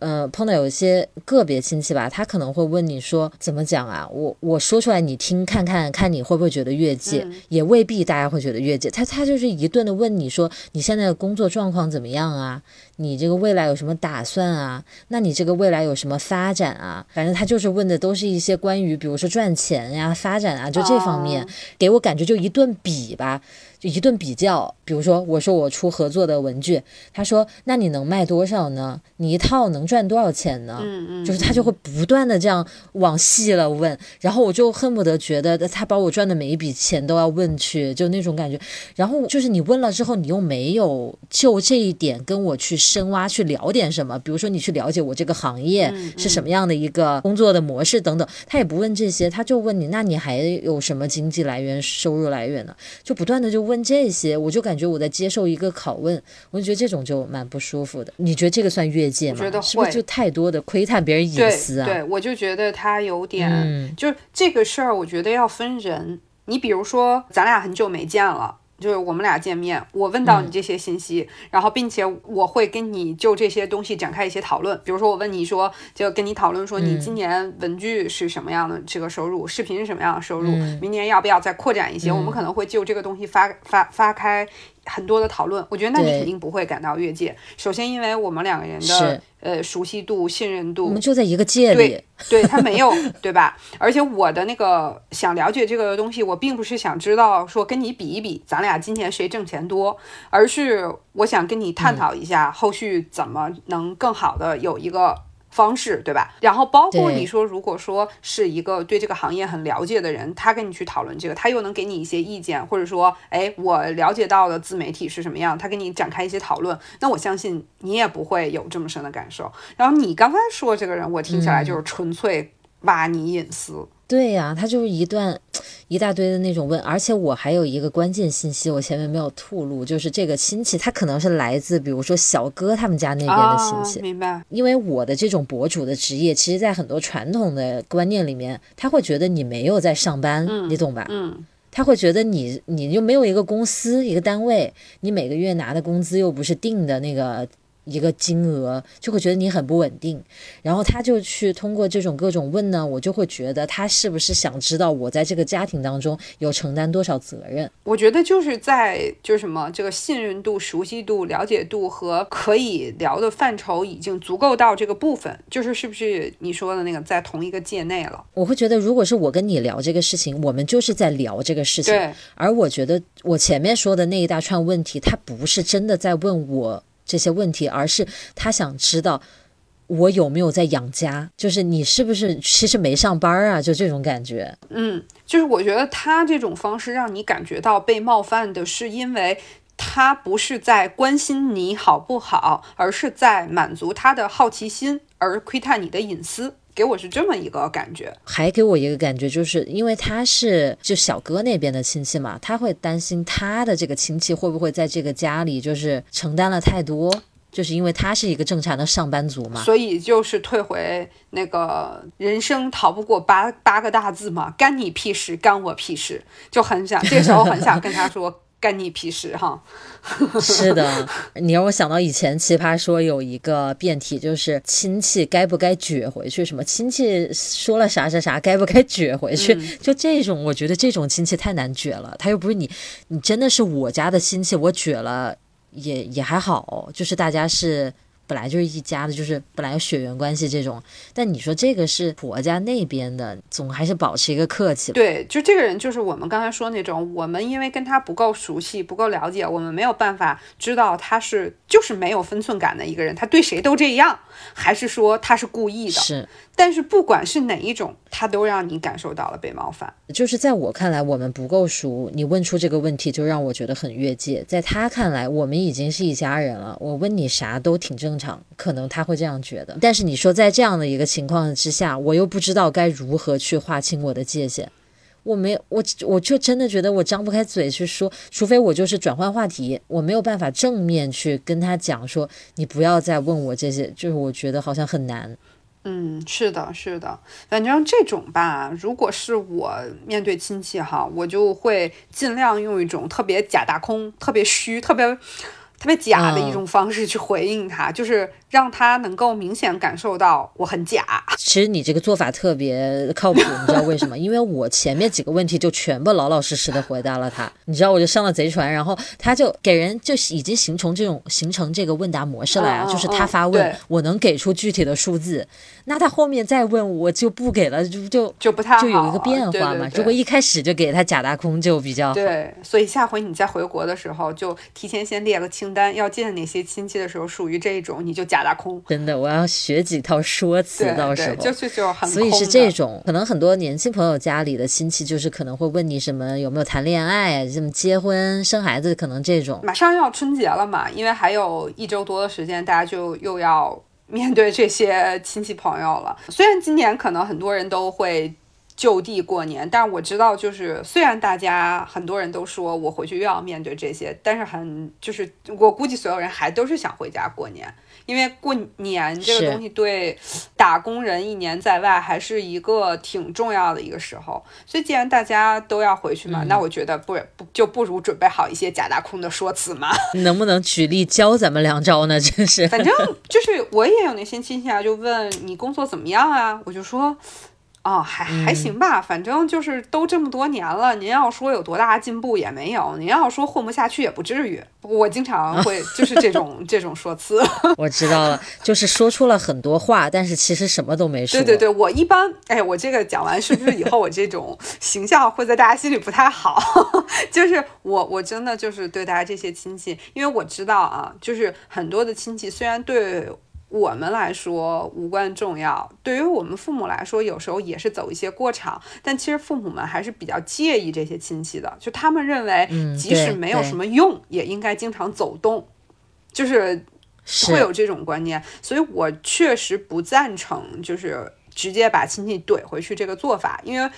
呃，碰到有一些个别亲戚吧，他可能会问你说怎么讲啊？我我说出来你听看看看你会不会觉得越界，也未必大家会觉得越界。他他就是一顿的问你说你现在的工作状况怎么样啊？你这个未来有什么打算啊？那你这个未来有什么发展啊？反正他就是问的都是一些关于比如说赚钱呀、发展啊，就这方面，给我感觉就一顿比吧。就一顿比较，比如说我说我出合作的文具，他说那你能卖多少呢？你一套能赚多少钱呢？嗯嗯，就是他就会不断的这样往细了问，然后我就恨不得觉得他把我赚的每一笔钱都要问去，就那种感觉。然后就是你问了之后，你又没有就这一点跟我去深挖去聊点什么，比如说你去了解我这个行业是什么样的一个工作的模式等等，他也不问这些，他就问你那你还有什么经济来源、收入来源呢？就不断的就。问这些，我就感觉我在接受一个拷问，我就觉得这种就蛮不舒服的。你觉得这个算越界吗？觉得是不是就太多的窥探别人隐私啊？对，我就觉得他有点，就是这个事儿，我觉得要分人。你比如说，咱俩很久没见了。就是我们俩见面，我问到你这些信息，然后并且我会跟你就这些东西展开一些讨论。比如说我问你说，就跟你讨论说，你今年文具是什么样的这个收入，视频是什么样的收入，明年要不要再扩展一些？我们可能会就这个东西发发发开。很多的讨论，我觉得那你肯定不会感到越界。首先，因为我们两个人的呃熟悉度、信任度，我们就在一个界里。对，对他没有，*laughs* 对吧？而且我的那个想了解这个东西，我并不是想知道说跟你比一比，咱俩今年谁挣钱多，而是我想跟你探讨一下后续怎么能更好的有一个。方式对吧？然后包括你说，如果说是一个对这个行业很了解的人，他跟你去讨论这个，他又能给你一些意见，或者说，哎，我了解到的自媒体是什么样，他跟你展开一些讨论，那我相信你也不会有这么深的感受。然后你刚才说这个人，我听起来就是纯粹挖你隐私。对呀，他就是一段一大堆的那种问，而且我还有一个关键信息，我前面没有透露，就是这个亲戚他可能是来自，比如说小哥他们家那边的亲戚。明白。因为我的这种博主的职业，其实，在很多传统的观念里面，他会觉得你没有在上班，你懂吧？嗯。他会觉得你你又没有一个公司一个单位，你每个月拿的工资又不是定的那个。一个金额就会觉得你很不稳定，然后他就去通过这种各种问呢，我就会觉得他是不是想知道我在这个家庭当中有承担多少责任？我觉得就是在就什么这个信任度、熟悉度、了解度和可以聊的范畴已经足够到这个部分，就是是不是你说的那个在同一个界内了？我会觉得，如果是我跟你聊这个事情，我们就是在聊这个事情。对。而我觉得我前面说的那一大串问题，他不是真的在问我。这些问题，而是他想知道我有没有在养家，就是你是不是其实没上班啊？就这种感觉。嗯，就是我觉得他这种方式让你感觉到被冒犯的，是因为他不是在关心你好不好，而是在满足他的好奇心而窥探你的隐私。给我是这么一个感觉。还给我一个感觉，就是因为他是就小哥那边的亲戚嘛，他会担心他的这个亲戚会不会在这个家里就是承担了太多。就是因为他是一个正常的上班族嘛，所以就是退回那个人生逃不过八八个大字嘛，干你屁事，干我屁事，就很想这时候很想跟他说干你屁事哈。是的，你让我想到以前奇葩说有一个辩题，就是亲戚该不该撅回去，什么亲戚说了啥啥啥，该不该撅回去？就这种，我觉得这种亲戚太难撅了，他又不是你，你真的是我家的亲戚，我撅了。也也还好，就是大家是本来就是一家的，就是本来有血缘关系这种。但你说这个是婆家那边的，总还是保持一个客气。对，就这个人就是我们刚才说那种，我们因为跟他不够熟悉、不够了解，我们没有办法知道他是就是没有分寸感的一个人，他对谁都这样，还是说他是故意的？是。但是不管是哪一种，他都让你感受到了被冒犯。就是在我看来，我们不够熟，你问出这个问题就让我觉得很越界。在他看来，我们已经是一家人了，我问你啥都挺正常，可能他会这样觉得。但是你说在这样的一个情况之下，我又不知道该如何去划清我的界限。我没我我就真的觉得我张不开嘴去说，除非我就是转换话题，我没有办法正面去跟他讲说，你不要再问我这些，就是我觉得好像很难。嗯，是的，是的，反正这种吧，如果是我面对亲戚哈，我就会尽量用一种特别假大空、特别虚、特别。特别假的一种方式去回应他，就是让他能够明显感受到我很假。其实你这个做法特别靠谱，你知道为什么？因为我前面几个问题就全部老老实实的回答了他，你知道我就上了贼船，然后他就给人就已经形成这种形成这个问答模式了呀，就是他发问，我能给出具体的数字，那他后面再问我就不给了，就就就不太就有一个变化嘛。如果一开始就给他假大空就比较好。对，所以下回你再回国的时候，就提前先列个清。单要见哪些亲戚的时候，属于这种，你就假大空。真的，我要学几套说辞，到时候就就就很。所以是这种，可能很多年轻朋友家里的亲戚，就是可能会问你什么有没有谈恋爱，什么结婚生孩子，可能这种。马上要春节了嘛，因为还有一周多的时间，大家就又要面对这些亲戚朋友了。虽然今年可能很多人都会。就地过年，但我知道，就是虽然大家很多人都说我回去又要面对这些，但是很就是我估计所有人还都是想回家过年，因为过年这个东西对打工人一年在外还是一个挺重要的一个时候。所以既然大家都要回去嘛，那我觉得不不就不如准备好一些假大空的说辞嘛。*laughs* 能不能举例教咱们两招呢？*laughs* 真是，反正就是我也有那些亲戚啊，就问你工作怎么样啊，我就说。哦，还还行吧，反正就是都这么多年了。您要说有多大进步也没有，您要说混不下去也不至于。我经常会就是这种 *laughs* 这种说辞。*laughs* 我知道了，就是说出了很多话，但是其实什么都没说。对对对，我一般，哎，我这个讲完是不是以后我这种形象会在大家心里不太好？*laughs* 就是我我真的就是对大家这些亲戚，因为我知道啊，就是很多的亲戚虽然对。我们来说无关重要，对于我们父母来说，有时候也是走一些过场。但其实父母们还是比较介意这些亲戚的，就他们认为，即使没有什么用，也应该经常走动，就是会有这种观念。所以我确实不赞成，就是直接把亲戚怼回去这个做法，因为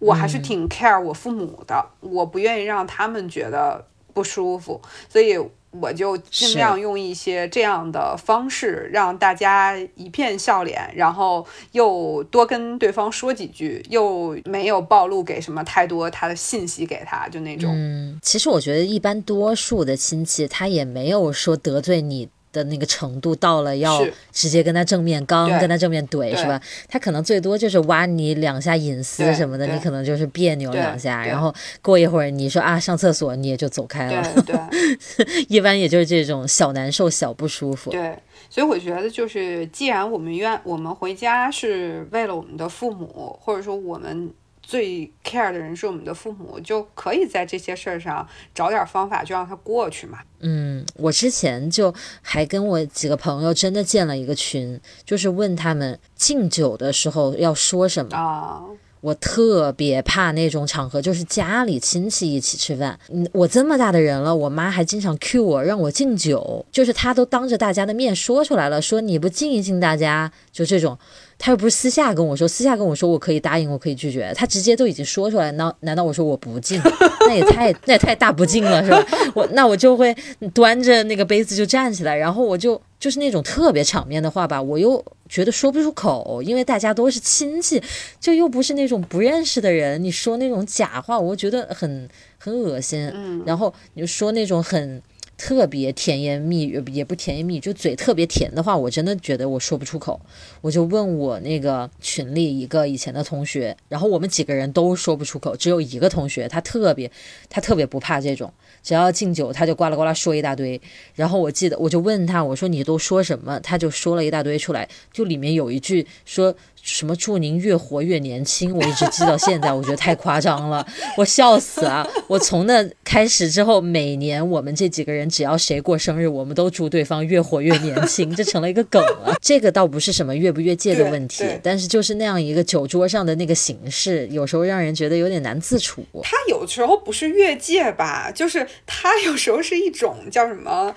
我还是挺 care 我父母的，我不愿意让他们觉得不舒服，所以。我就尽量用一些这样的方式，让大家一片笑脸，然后又多跟对方说几句，又没有暴露给什么太多他的信息给他，就那种。嗯，其实我觉得一般多数的亲戚，他也没有说得罪你。的那个程度到了，要直接跟他正面刚，跟他正面怼，是吧？他可能最多就是挖你两下隐私什么的，你可能就是别扭两下，然后过一会儿你说啊上厕所，你也就走开了。对，*laughs* 一般也就是这种小难受、小不舒服。对，所以我觉得就是，既然我们愿我们回家是为了我们的父母，或者说我们。最 care 的人是我们的父母，就可以在这些事儿上找点方法，就让它过去嘛。嗯，我之前就还跟我几个朋友真的建了一个群，就是问他们敬酒的时候要说什么啊。我特别怕那种场合，就是家里亲戚一起吃饭。嗯，我这么大的人了，我妈还经常 cue 我让我敬酒，就是她都当着大家的面说出来了，说你不敬一敬大家，就这种。她又不是私下跟我说，私下跟我说我可以答应，我可以拒绝。她直接都已经说出来，那难道我说我不敬？*laughs* 那也太那也太大不敬了，是吧？我那我就会端着那个杯子就站起来，然后我就就是那种特别场面的话吧，我又觉得说不出口，因为大家都是亲戚，就又不是那种不认识的人，你说那种假话，我觉得很很恶心。嗯，然后你就说那种很。特别甜言蜜语也不甜言蜜语，就嘴特别甜的话，我真的觉得我说不出口。我就问我那个群里一个以前的同学，然后我们几个人都说不出口，只有一个同学他特别他特别不怕这种，只要敬酒他就呱啦呱啦说一大堆。然后我记得我就问他，我说你都说什么？他就说了一大堆出来，就里面有一句说。什么祝您越活越年轻，我一直记到现在，我觉得太夸张了，*laughs* 我笑死啊。我从那开始之后，每年我们这几个人只要谁过生日，我们都祝对方越活越年轻，*laughs* 这成了一个梗了。*laughs* 这个倒不是什么越不越界的问题，但是就是那样一个酒桌上的那个形式，有时候让人觉得有点难自处。他有时候不是越界吧，就是他有时候是一种叫什么？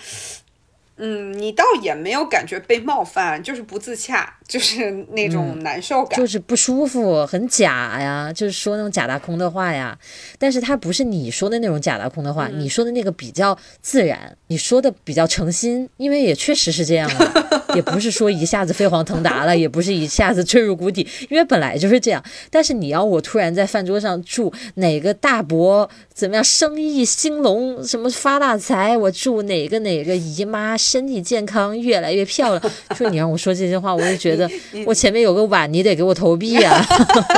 嗯，你倒也没有感觉被冒犯，就是不自洽，就是那种难受感，就是不舒服，很假呀，就是说那种假大空的话呀。但是他不是你说的那种假大空的话，你说的那个比较自然，你说的比较诚心，因为也确实是这样的，也不是说一下子飞黄腾达了，也不是一下子坠入谷底，因为本来就是这样。但是你要我突然在饭桌上祝哪个大伯怎么样，生意兴隆，什么发大财，我祝哪个哪个姨妈。身体健康，越来越漂亮。说你让我说这些话，我就觉得我前面有个碗，你得给我投币啊！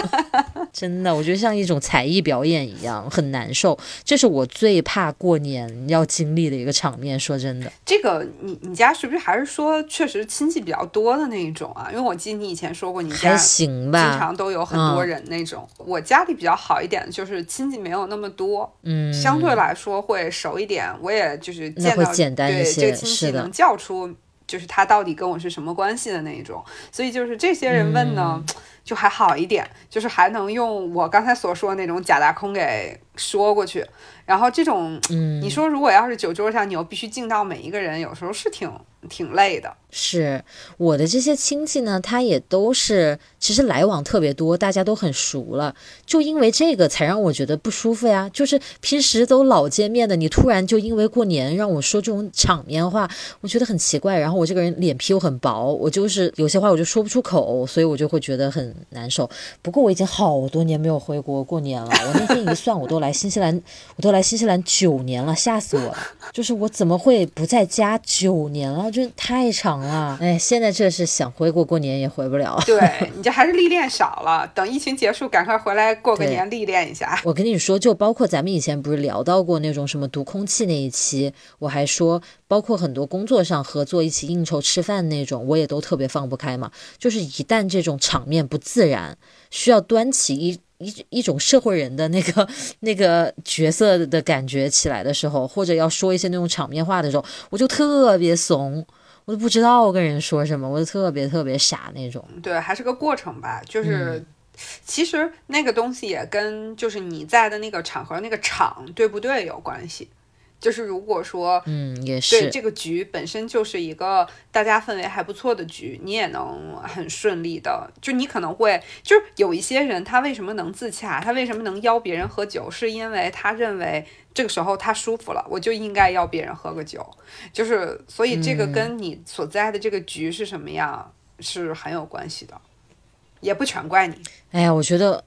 *laughs* 真的，我觉得像一种才艺表演一样，很难受。这是我最怕过年要经历的一个场面。说真的，这个你你家是不是还是说确实亲戚比较多的那一种啊？因为我记得你以前说过，你家还行吧，经常都有很多人那种。我家里比较好一点，就是亲戚没有那么多，嗯，相对来说会熟一点。我也就是见到对这个亲戚能叫出。就是他到底跟我是什么关系的那一种，所以就是这些人问呢，就还好一点，就是还能用我刚才所说的那种假大空给说过去。然后这种，嗯你说如果要是酒桌上你又必须敬到每一个人，有时候是挺挺累的。是我的这些亲戚呢，他也都是其实来往特别多，大家都很熟了，就因为这个才让我觉得不舒服呀。就是平时都老见面的，你突然就因为过年让我说这种场面话，我觉得很奇怪。然后我这个人脸皮又很薄，我就是有些话我就说不出口，所以我就会觉得很难受。不过我已经好多年没有回国过年了，*laughs* 我那天一算，我都来新西兰，我都来新西兰九年了，吓死我了。就是我怎么会不在家九年了？就太长。了，哎，现在这是想回国过年也回不了。对你这还是历练少了，等疫情结束，赶快回来过个年，历练一下。我跟你说，就包括咱们以前不是聊到过那种什么读空气那一期，我还说，包括很多工作上合作一起应酬吃饭那种，我也都特别放不开嘛。就是一旦这种场面不自然，需要端起一一一种社会人的那个 *laughs* 那个角色的感觉起来的时候，或者要说一些那种场面话的时候，我就特别怂。我都不知道跟人说什么，我就特别特别傻那种。对，还是个过程吧。就是，其实那个东西也跟就是你在的那个场合、那个场对不对有关系。就是如果说，嗯，也是对这个局本身就是一个大家氛围还不错的局，你也能很顺利的。就你可能会，就是有一些人他为什么能自洽，他为什么能邀别人喝酒，是因为他认为。这个时候他舒服了，我就应该邀别人喝个酒，就是所以这个跟你所在的这个局是什么样是很有关系的，也不全怪你。哎呀，我觉得，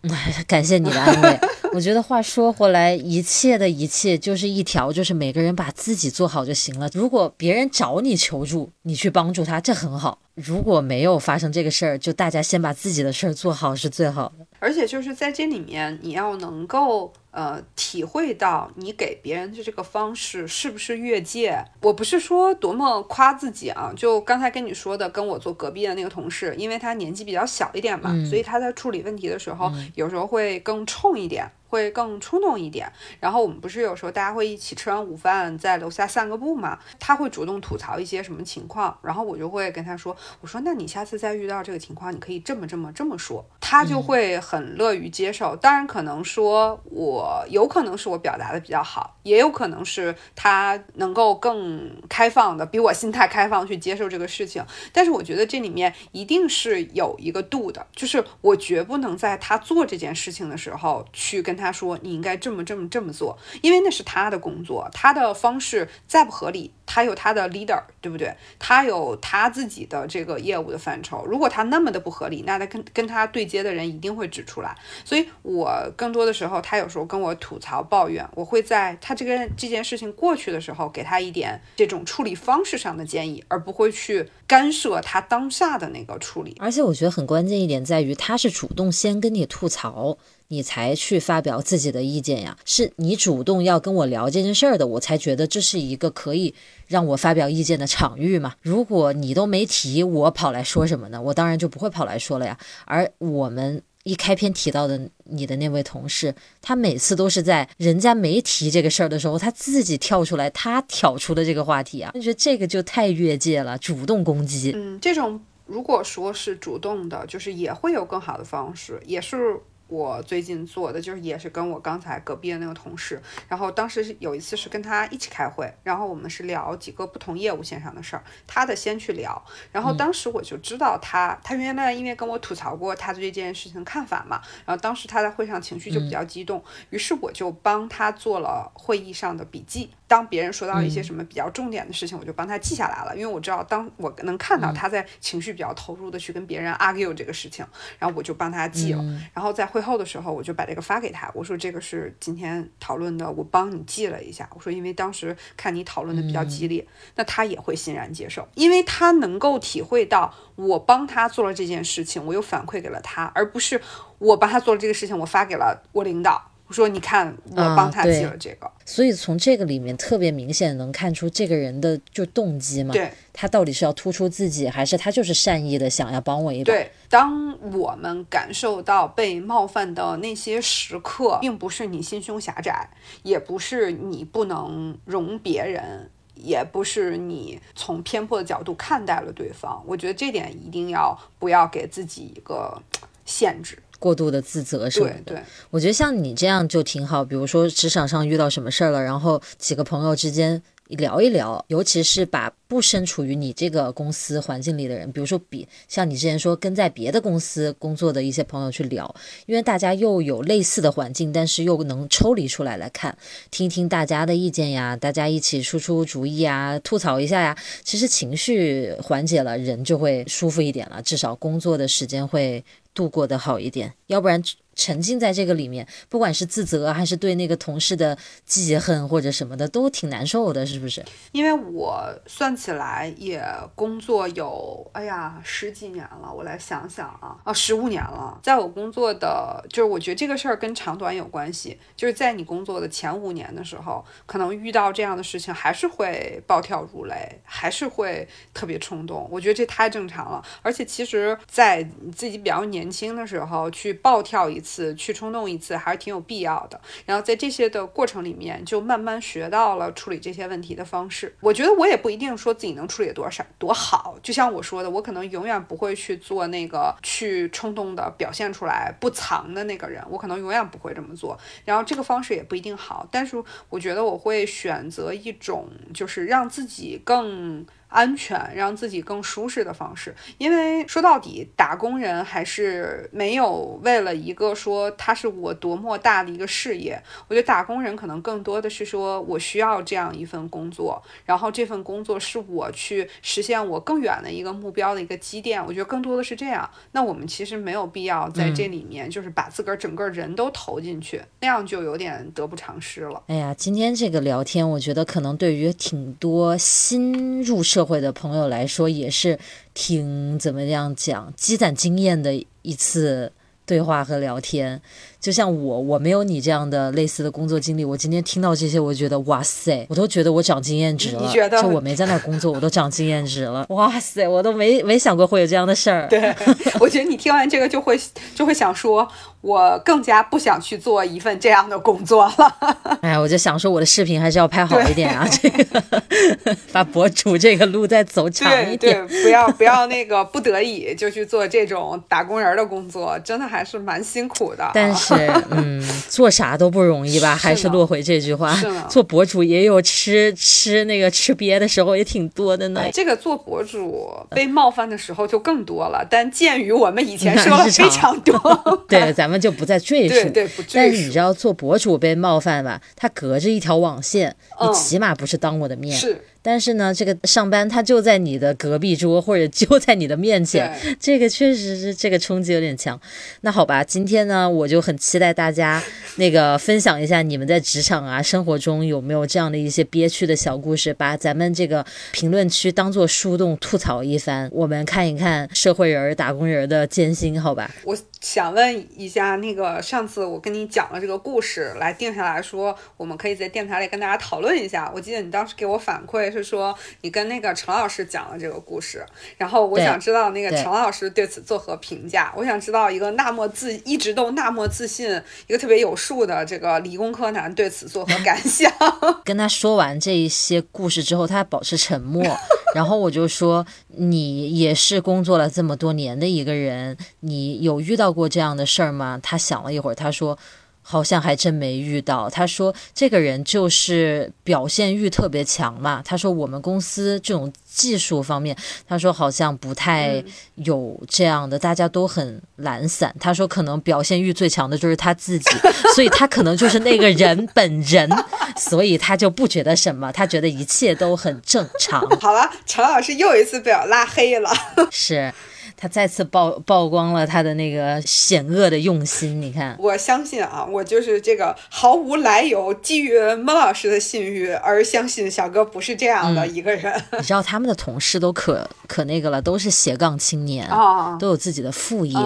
*laughs* 感谢你的安慰。我觉得话说回来，一切的一切就是一条，就是每个人把自己做好就行了。如果别人找你求助，你去帮助他，这很好。如果没有发生这个事儿，就大家先把自己的事儿做好是最好的。而且就是在这里面，你要能够呃体会到你给别人的这个方式是不是越界。我不是说多么夸自己啊，就刚才跟你说的，跟我坐隔壁的那个同事，因为他年纪比较小一点嘛，所以他在处理问题的时候有时候会更冲一点。会更冲动一点。然后我们不是有时候大家会一起吃完午饭在楼下散个步嘛？他会主动吐槽一些什么情况，然后我就会跟他说：“我说那你下次再遇到这个情况，你可以这么这么这么说。”他就会很乐于接受。当然，可能说我有可能是我表达的比较好，也有可能是他能够更开放的，比我心态开放去接受这个事情。但是我觉得这里面一定是有一个度的，就是我绝不能在他做这件事情的时候去跟他说你应该这么这么这么做，因为那是他的工作，他的方式再不合理，他有他的 leader，对不对？他有他自己的这个业务的范畴，如果他那么的不合理，那他跟跟他对接的人一定会指出来。所以我更多的时候，他有时候跟我吐槽抱怨，我会在他这个这件事情过去的时候，给他一点这种处理方式上的建议，而不会去干涉他当下的那个处理。而且我觉得很关键一点在于，他是主动先跟你吐槽。你才去发表自己的意见呀？是你主动要跟我聊这件事儿的，我才觉得这是一个可以让我发表意见的场域嘛。如果你都没提，我跑来说什么呢？我当然就不会跑来说了呀。而我们一开篇提到的你的那位同事，他每次都是在人家没提这个事儿的时候，他自己跳出来，他挑出的这个话题啊，我觉得这个就太越界了，主动攻击。嗯，这种如果说是主动的，就是也会有更好的方式，也是。我最近做的就是也是跟我刚才隔壁的那个同事，然后当时有一次是跟他一起开会，然后我们是聊几个不同业务线上的事儿，他的先去聊，然后当时我就知道他，他原来因为跟我吐槽过他对这件事情看法嘛，然后当时他在会上情绪就比较激动，于是我就帮他做了会议上的笔记。当别人说到一些什么比较重点的事情，我就帮他记下来了，因为我知道，当我能看到他在情绪比较投入的去跟别人 argue 这个事情，然后我就帮他记了。然后在会后的时候，我就把这个发给他，我说这个是今天讨论的，我帮你记了一下。我说因为当时看你讨论的比较激烈，那他也会欣然接受，因为他能够体会到我帮他做了这件事情，我又反馈给了他，而不是我帮他做了这个事情，我发给了我领导。我说：“你看，我帮他记了这个，所以从这个里面特别明显能看出这个人的就动机嘛。对，他到底是要突出自己，还是他就是善意的想要帮我一把？对，当我们感受到被冒犯的那些时刻，并不是你心胸狭窄，也不是你不能容别人，也不是你从偏颇的角度看待了对方。我觉得这点一定要不要给自己一个限制。”过度的自责什么的，我觉得像你这样就挺好。比如说职场上遇到什么事儿了，然后几个朋友之间聊一聊，尤其是把不身处于你这个公司环境里的人，比如说比像你之前说跟在别的公司工作的一些朋友去聊，因为大家又有类似的环境，但是又能抽离出来来看，听听大家的意见呀，大家一起出出主意啊，吐槽一下呀，其实情绪缓解了，人就会舒服一点了，至少工作的时间会。度过的好一点，要不然。沉浸在这个里面，不管是自责还是对那个同事的记恨或者什么的，都挺难受的，是不是？因为我算起来也工作有，哎呀，十几年了。我来想想啊，啊，十五年了。在我工作的，就是我觉得这个事儿跟长短有关系。就是在你工作的前五年的时候，可能遇到这样的事情，还是会暴跳如雷，还是会特别冲动。我觉得这太正常了。而且其实，在自己比较年轻的时候去暴跳一。次去冲动一次还是挺有必要的，然后在这些的过程里面，就慢慢学到了处理这些问题的方式。我觉得我也不一定说自己能处理多少多好，就像我说的，我可能永远不会去做那个去冲动的表现出来不藏的那个人，我可能永远不会这么做。然后这个方式也不一定好，但是我觉得我会选择一种就是让自己更。安全，让自己更舒适的方式。因为说到底，打工人还是没有为了一个说他是我多么大的一个事业。我觉得打工人可能更多的是说我需要这样一份工作，然后这份工作是我去实现我更远的一个目标的一个积淀。我觉得更多的是这样。那我们其实没有必要在这里面就是把自个儿整个人都投进去，那样就有点得不偿失了。哎呀，今天这个聊天，我觉得可能对于挺多新入社会的朋友来说也是挺怎么样讲积攒经验的一次对话和聊天。就像我，我没有你这样的类似的工作经历，我今天听到这些，我觉得哇塞，我都觉得我长经验值了。你觉得就我没在那工作，我都长经验值了。*laughs* 哇塞，我都没没想过会有这样的事儿。对，我觉得你听完这个就会就会想说，我更加不想去做一份这样的工作了。*laughs* 哎，我就想说，我的视频还是要拍好一点啊，这个把博主这个路再走长一对点。对，不要不要那个不得已就去做这种打工人的工作，真的还是蛮辛苦的。但是，嗯，做啥都不容易吧？是还是落回这句话，做博主也有吃吃那个吃瘪的时候，也挺多的呢。哎这个做博主被冒犯的时候就更多了，但鉴于我们以前说了非常多，*laughs* 对，咱们就不再赘 *laughs* 述。对对不赘述但是你知道，做博主被冒犯吧？他隔着一条网线，你嗯起码不是当我的面。是但是呢，这个上班他就在你的隔壁桌或者就在你的面前，这个确实是这个冲击有点强。那好吧，今天呢，我就很期待大家那个分享一下你们在职场啊、生活中有没有这样的一些憋屈的小故事，把咱们这个评论区当做树洞吐槽一番，我们看一看社会人儿、打工人儿的艰辛，好吧？我想问一下，那个上次我跟你讲了这个故事，来定下来说，我们可以在电台里跟大家讨论一下。我记得你当时给我反馈是说，你跟那个陈老师讲了这个故事，然后我想知道那个对陈老师对此作何评价。我想知道一个那么自一直都那么自信，一个特别有数的这个理工科男对此作何感想？*laughs* 跟他说完这一些故事之后，他还保持沉默。*laughs* 然后我就说：“你也是工作了这么多年的一个人，你有遇到过这样的事儿吗？”他想了一会儿，他说：“好像还真没遇到。”他说：“这个人就是表现欲特别强嘛。”他说：“我们公司这种技术方面，他说好像不太有这样的，大家都很懒散。他说可能表现欲最强的就是他自己，*laughs* 所以他可能就是那个人本人，*laughs* 所以他就不觉得什么，他觉得一切都很正常。好了，陈老师又一次被我拉黑了。*laughs* 是他再次曝曝光了他的那个险恶的用心。你看，我相信啊，我就是这个毫无来由，基于孟老师的信誉而相信小哥不是这样的一个人你知道他们的同事都可 *laughs* 可那个了，都是斜杠青年。啊。都有自己的副业，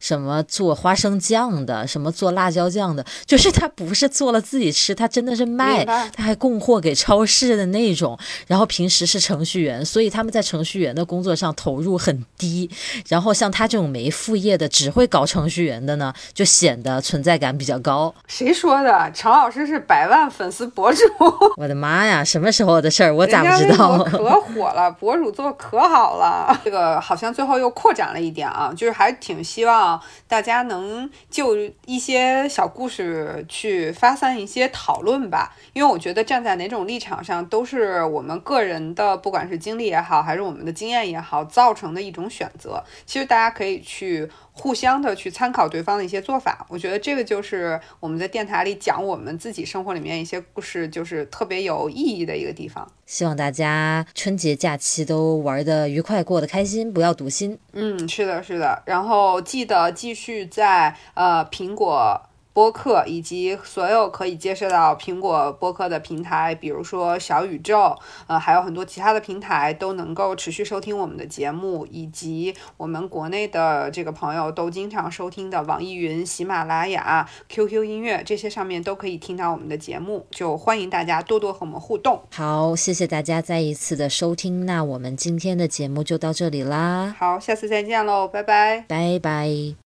什么做花生酱的，什么做辣椒酱的，就是他不是做了自己吃，他真的是卖，他还供货给超市的那种。然后平时是程序员，所以他们在程序员的工作上投入很低。然后像他这种没副业的，只会搞程序员的呢，就显得存在感比较高。谁说的？陈老师是百万粉丝博主，*laughs* 我的妈呀，什么时候的事儿？我咋不知道？可 *laughs* 火了，博主做可好了。这个好像最后又扩展了一点啊，就是还挺希望大家能就一些小故事去发散一些讨论吧，因为我觉得站在哪种立场上，都是我们个人的，不管是经历也好，还是我们的经验也好，造成的一种选择。其实大家可以去互相的去参考对方的一些做法，我觉得这个就是我们在电台里讲我们自己生活里面一些故事，就是特别有意义的一个地方。希望大家春节假期都玩的愉快，过得开心，不要堵心。嗯，是的，是的。然后记得继续在呃苹果。播客以及所有可以接受到苹果播客的平台，比如说小宇宙，呃，还有很多其他的平台都能够持续收听我们的节目，以及我们国内的这个朋友都经常收听的网易云、喜马拉雅、QQ 音乐这些上面都可以听到我们的节目，就欢迎大家多多和我们互动。好，谢谢大家再一次的收听，那我们今天的节目就到这里啦，好，下次再见喽，拜拜。拜拜。